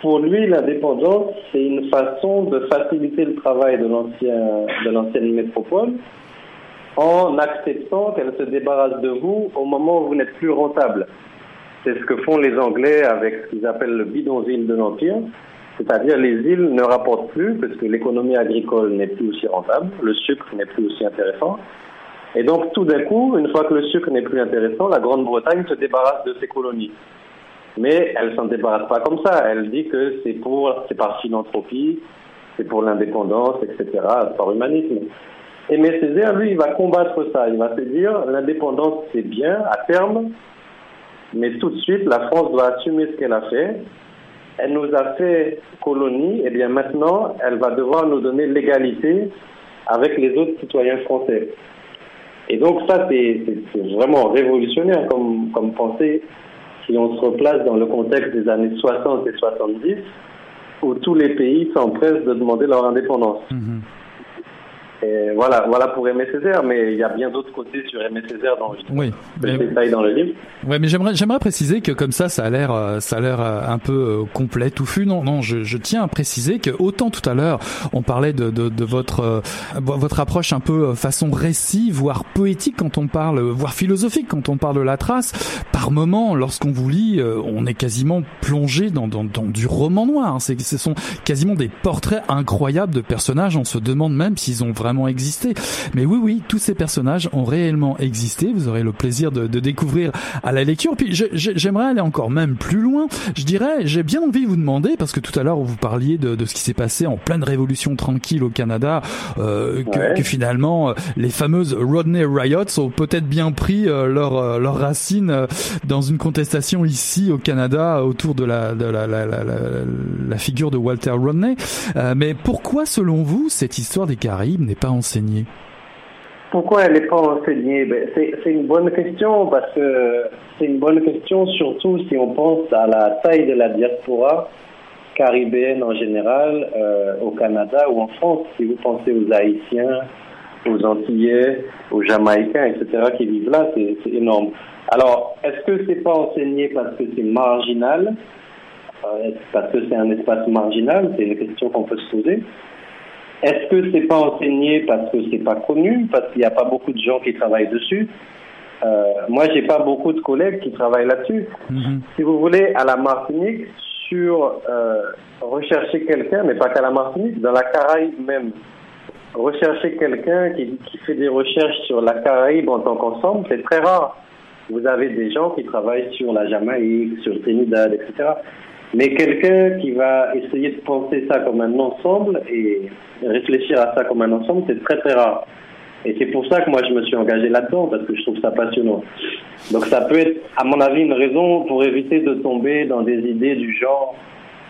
Pour lui, l'indépendance, c'est une façon de faciliter le travail de l'ancien, de l'ancienne métropole en acceptant qu'elle se débarrasse de vous au moment où vous n'êtes plus rentable. C'est ce que font les Anglais avec ce qu'ils appellent le bidonville de l'Empire. C'est-à-dire les îles ne rapportent plus parce que l'économie agricole n'est plus aussi rentable, le sucre n'est plus aussi intéressant. Et donc tout d'un coup, une fois que le sucre n'est plus intéressant, la Grande-Bretagne se débarrasse de ses colonies. Mais elle s'en débarrasse pas comme ça. Elle dit que c'est pour, c'est par philanthropie, c'est pour l'indépendance, etc., par humanisme. Et mais Césaire, lui, il va combattre ça. Il va se dire, l'indépendance, c'est bien à terme, mais tout de suite, la France doit assumer ce qu'elle a fait. Elle nous a fait colonie, et bien maintenant, elle va devoir nous donner l'égalité avec les autres citoyens français. Et donc ça, c'est vraiment révolutionnaire comme, pensée si on se replace dans le contexte des années 60 et 70, où tous les pays s'empressent de demander leur indépendance. Mhm. Et voilà, voilà pour Aimé Césaire, mais il y a bien d'autres côtés sur Aimé Césaire je Oui. Mais- détaille dans le livre. Ouais, mais j'aimerais j'aimerais préciser que comme ça, ça a l'air euh, ça a l'air euh, un peu euh, complet, touffu. Non, non, je, je tiens à préciser que autant tout à l'heure, on parlait de, de, de votre euh, vo- votre approche un peu façon récit, voire poétique quand on parle, voire philosophique quand on parle de la trace. Par moment, lorsqu'on vous lit, on est quasiment plongé dans, dans, dans du roman noir. C'est ce sont quasiment des portraits incroyables de personnages. On se demande même s'ils ont vraiment existé. Mais oui, oui, tous ces personnages ont réellement existé. Vous aurez le plaisir de, de découvrir à la lecture. Puis j'aimerais aller encore même plus loin. Je dirais, j'ai bien envie de vous demander, parce que tout à l'heure vous parliez de, de ce qui s'est passé en pleine révolution tranquille au Canada, euh, que, Ouais. que finalement euh, les fameuses Rodney Riots ont peut-être bien pris euh, leur, euh, leurs racines euh, dans une contestation ici au Canada autour de la, de la, la, la, la, la figure de Walter Rodney. Mais pourquoi, selon vous, cette histoire des Caraïbes n'est pas enseignée Pourquoi elle n'est pas enseignée? Ben, C'est une bonne question parce que c'est une bonne question surtout si on pense à la taille de la diaspora caribéenne en général euh, au Canada ou en France. Si vous pensez aux Haïtiens, aux Antillais, aux Jamaïcains, etc. qui vivent là, c'est énorme. Alors, est-ce que c'est pas enseigné parce que c'est marginal? Euh, Parce que c'est un espace marginal? C'est une question qu'on peut se poser. Est-ce que c'est pas enseigné parce que c'est pas connu, parce qu'il n'y a pas beaucoup de gens qui travaillent dessus? Euh, Moi, j'ai pas beaucoup de collègues qui travaillent là-dessus. Mhm. Si vous voulez, à la Martinique, sur euh, rechercher quelqu'un, mais pas qu'à la Martinique, dans la Caraïbe même, rechercher quelqu'un qui, qui fait des recherches sur la Caraïbe en tant qu'ensemble, c'est très rare. Vous avez des gens qui travaillent sur la Jamaïque, sur Trinidad, etc. Mais quelqu'un qui va essayer de penser ça comme un ensemble et réfléchir à ça comme un ensemble, c'est très très rare. Et c'est pour ça que moi je me suis engagé là-dedans, parce que je trouve ça passionnant. Donc ça peut être, à mon avis, une raison pour éviter de tomber dans des idées du genre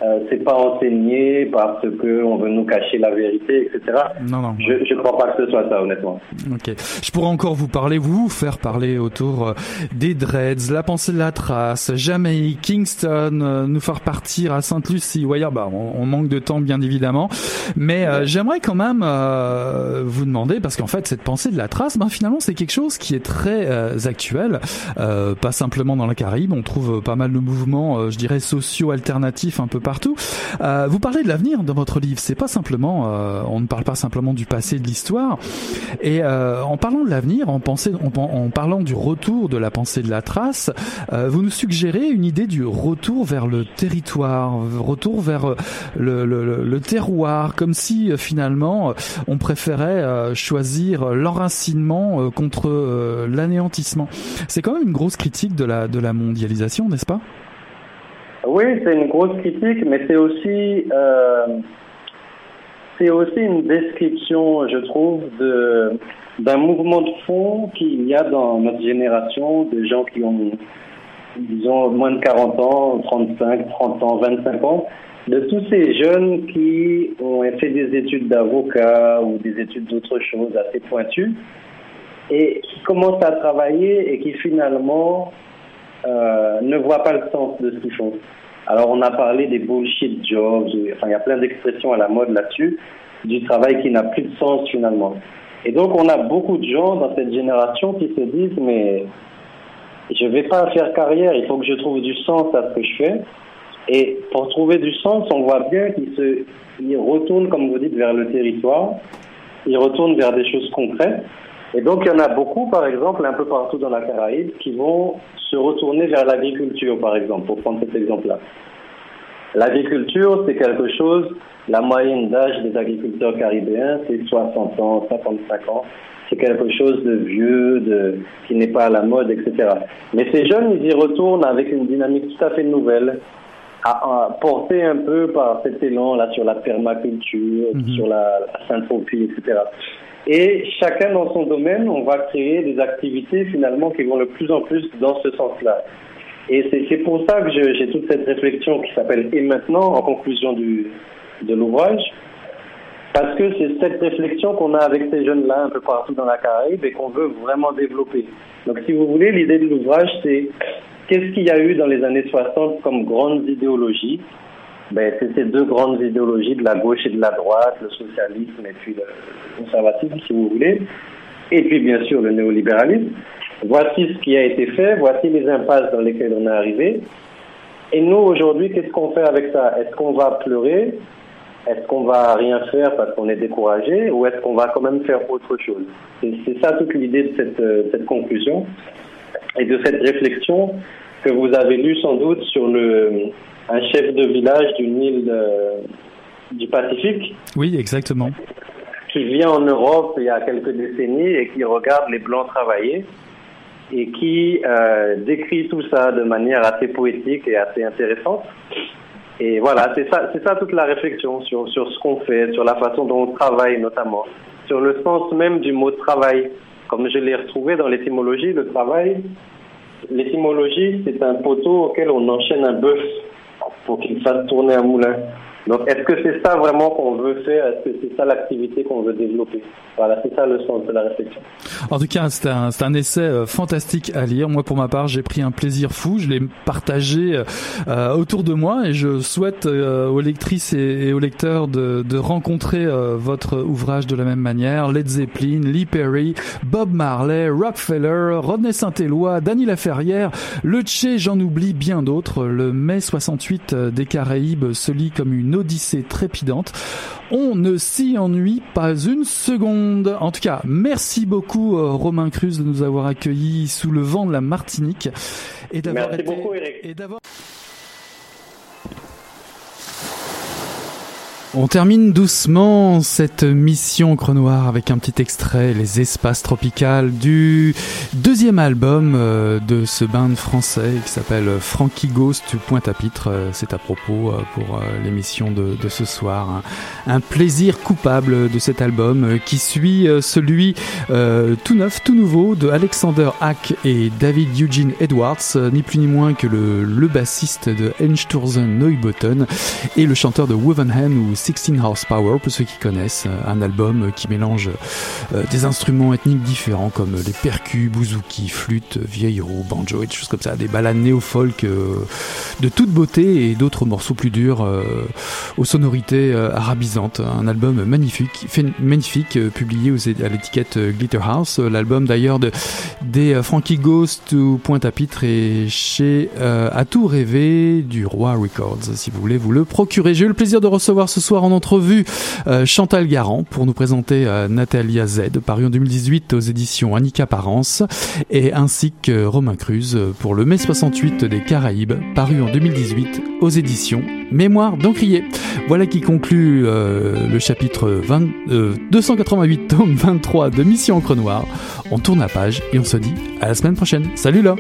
euh, c'est pas enseigné parce que on veut nous cacher la vérité, etc. Non, non. Je, je crois pas que ce soit ça, honnêtement. Ok. Je pourrais encore vous parler, vous faire parler autour euh, des Dreads, la pensée de la trace, Jamaïque, Kingston, euh, nous faire partir à Sainte-Lucie. Voyez, bah, on, on manque de temps, bien évidemment. Mais euh, j'aimerais quand même euh, vous demander, parce qu'en fait, cette pensée de la trace, ben, finalement, c'est quelque chose qui est très euh, actuel, euh, pas simplement dans la Caraïbe. On trouve pas mal de mouvements, euh, je dirais, sociaux alternatifs un peu partout. Euh, vous parlez de l'avenir dans votre livre. C'est pas simplement, euh, on ne parle pas simplement du passé, de l'histoire. Et euh, en parlant de l'avenir, en, en, en parlant du retour de la pensée de la trace, euh, vous nous suggérez une idée du retour vers le territoire, retour vers euh, le, le, le terroir, comme si euh, finalement on préférait choisir l'enracinement contre l'anéantissement. C'est quand même une grosse critique de la de la mondialisation, n'est-ce pas? Oui, c'est une grosse critique, mais c'est aussi euh, aussi une description, je trouve, de d'un mouvement de fond qu'il y a dans notre génération de gens qui ont disons moins de 40 ans, 35, 30 ans, 25 ans, de tous ces jeunes qui ont fait des études d'avocat ou des études d'autres choses assez pointues et qui commencent à travailler et qui finalement euh, ne voient pas le sens de ce qu'ils font. Alors on a parlé des bullshit jobs, enfin il y a plein d'expressions à la mode là-dessus, du travail qui n'a plus de sens finalement. Et donc on a beaucoup de gens dans cette génération qui se disent mais je vais pas faire carrière, il faut que je trouve du sens à ce que je fais. Et pour trouver du sens, on voit bien qu'ils se, ils retournent, comme vous dites, vers le territoire. Ils retournent vers des choses concrètes. Et donc, il y en a beaucoup, par exemple, un peu partout dans la Caraïbe, qui vont se retourner vers l'agriculture, par exemple, pour prendre cet exemple-là. L'agriculture, c'est quelque chose, la moyenne d'âge des agriculteurs caribéens, c'est 60 ans, 55 ans. C'est quelque chose de vieux, de, qui n'est pas à la mode, etc. Mais ces jeunes, ils y retournent avec une dynamique tout à fait nouvelle, à, à, porté un peu par cet élan là sur la permaculture, Mhm. sur la, la synthropie, etc. Et chacun dans son domaine, on va créer des activités finalement qui vont le plus en plus dans ce sens-là. Et c'est pour ça que j'ai toute cette réflexion qui s'appelle Et maintenant, en conclusion du, de l'ouvrage, parce que c'est cette réflexion qu'on a avec ces jeunes-là un peu partout dans la Caraïbe et qu'on veut vraiment développer. Donc si vous voulez, l'idée de l'ouvrage, c'est qu'est-ce qu'il y a eu dans les années 60 comme grandes idéologies ben, c'est ces deux grandes idéologies de la gauche et de la droite, le socialisme et puis le conservatisme, si vous voulez, et puis bien sûr le néolibéralisme. Voici ce qui a été fait, voici les impasses dans lesquelles on est arrivé. Et nous, aujourd'hui, qu'est-ce qu'on fait avec ça? Est-ce qu'on va pleurer? Est-ce qu'on va rien faire parce qu'on est découragé? Ou est-ce qu'on va quand même faire autre chose? C'est ça toute l'idée de cette, euh, cette conclusion et de cette réflexion que vous avez lue sans doute sur le, un chef de village d'une île du Pacifique Oui, exactement. qui vient en Europe il y a quelques décennies et qui regarde les Blancs travailler et qui euh, décrit tout ça de manière assez poétique et assez intéressante. Et voilà, c'est ça, c'est ça toute la réflexion sur, sur ce qu'on fait, sur la façon dont on travaille notamment, sur le sens même du mot travail. Comme je l'ai retrouvé dans l'étymologie, le travail, l'étymologie, c'est un poteau auquel on enchaîne un bœuf pour qu'il fasse tourner un moulin. Donc, est-ce que c'est ça vraiment qu'on veut faire? Est-ce que c'est ça l'activité qu'on veut développer? Voilà, c'est ça le sens de la réflexion. En tout cas, c'est un, un essai euh, fantastique à lire. Moi, pour ma part, j'ai pris un plaisir fou. Je l'ai partagé euh, autour de moi et je souhaite euh, aux lectrices et, aux lecteurs de, de rencontrer euh, votre ouvrage de la même manière. Led Zeppelin, Lee Perry, Bob Marley, Rockefeller, Rodney Saint-Éloi, Dany Laferrière, Le Tché, j'en oublie bien d'autres. Le mai 68 euh, des Caraïbes se lit comme une odyssée trépidante. On ne s'y ennuie pas une seconde. En tout cas, merci beaucoup euh, Romain Cruz de nous avoir accueillis sous le vent de la Martinique et d'avoir Merci été beaucoup, Eric. et d'avoir On termine doucement cette mission Crenoir avec un petit extrait, Les Espaces Tropicales, du deuxième album euh, de ce band français qui s'appelle Frankie Ghost Pointe-à-Pitre. Euh, C'est à propos euh, pour l'émission de, de ce soir. Un, plaisir coupable de cet album qui suit celui tout neuf, tout nouveau de Alexander Hack et David Eugene Edwards, ni plus ni moins que le, le bassiste de Einstürzen Neubotten et le chanteur de Wovenham ou 16 Horsepower, pour ceux qui connaissent, un album qui mélange des instruments ethniques différents comme les percus, bouzouki, flûte, vieillot, banjo et des choses comme ça, des balades néo-folk de toute beauté et d'autres morceaux plus durs aux sonorités arabisantes. Un album magnifique, magnifique publié à l'étiquette Glitterhouse. L'album d'ailleurs de, des Frankie Ghost ou Pointe à Pitre et chez À tout rêver du Roi Records, si vous voulez vous le procurer. J'ai eu le plaisir de recevoir ce soir en entrevue Chantal Garand pour nous présenter Natalia Z, paru en 2018 aux éditions Annika Parence, et ainsi que Romain Cruz pour le mai 68 des Caraïbes, paru en 2018 aux éditions Mémoire d'Encrier. Voilà qui conclut le chapitre 20, 288, tome 23 de Mission Encre Noire. On tourne la page et on se dit à la semaine prochaine. Salut là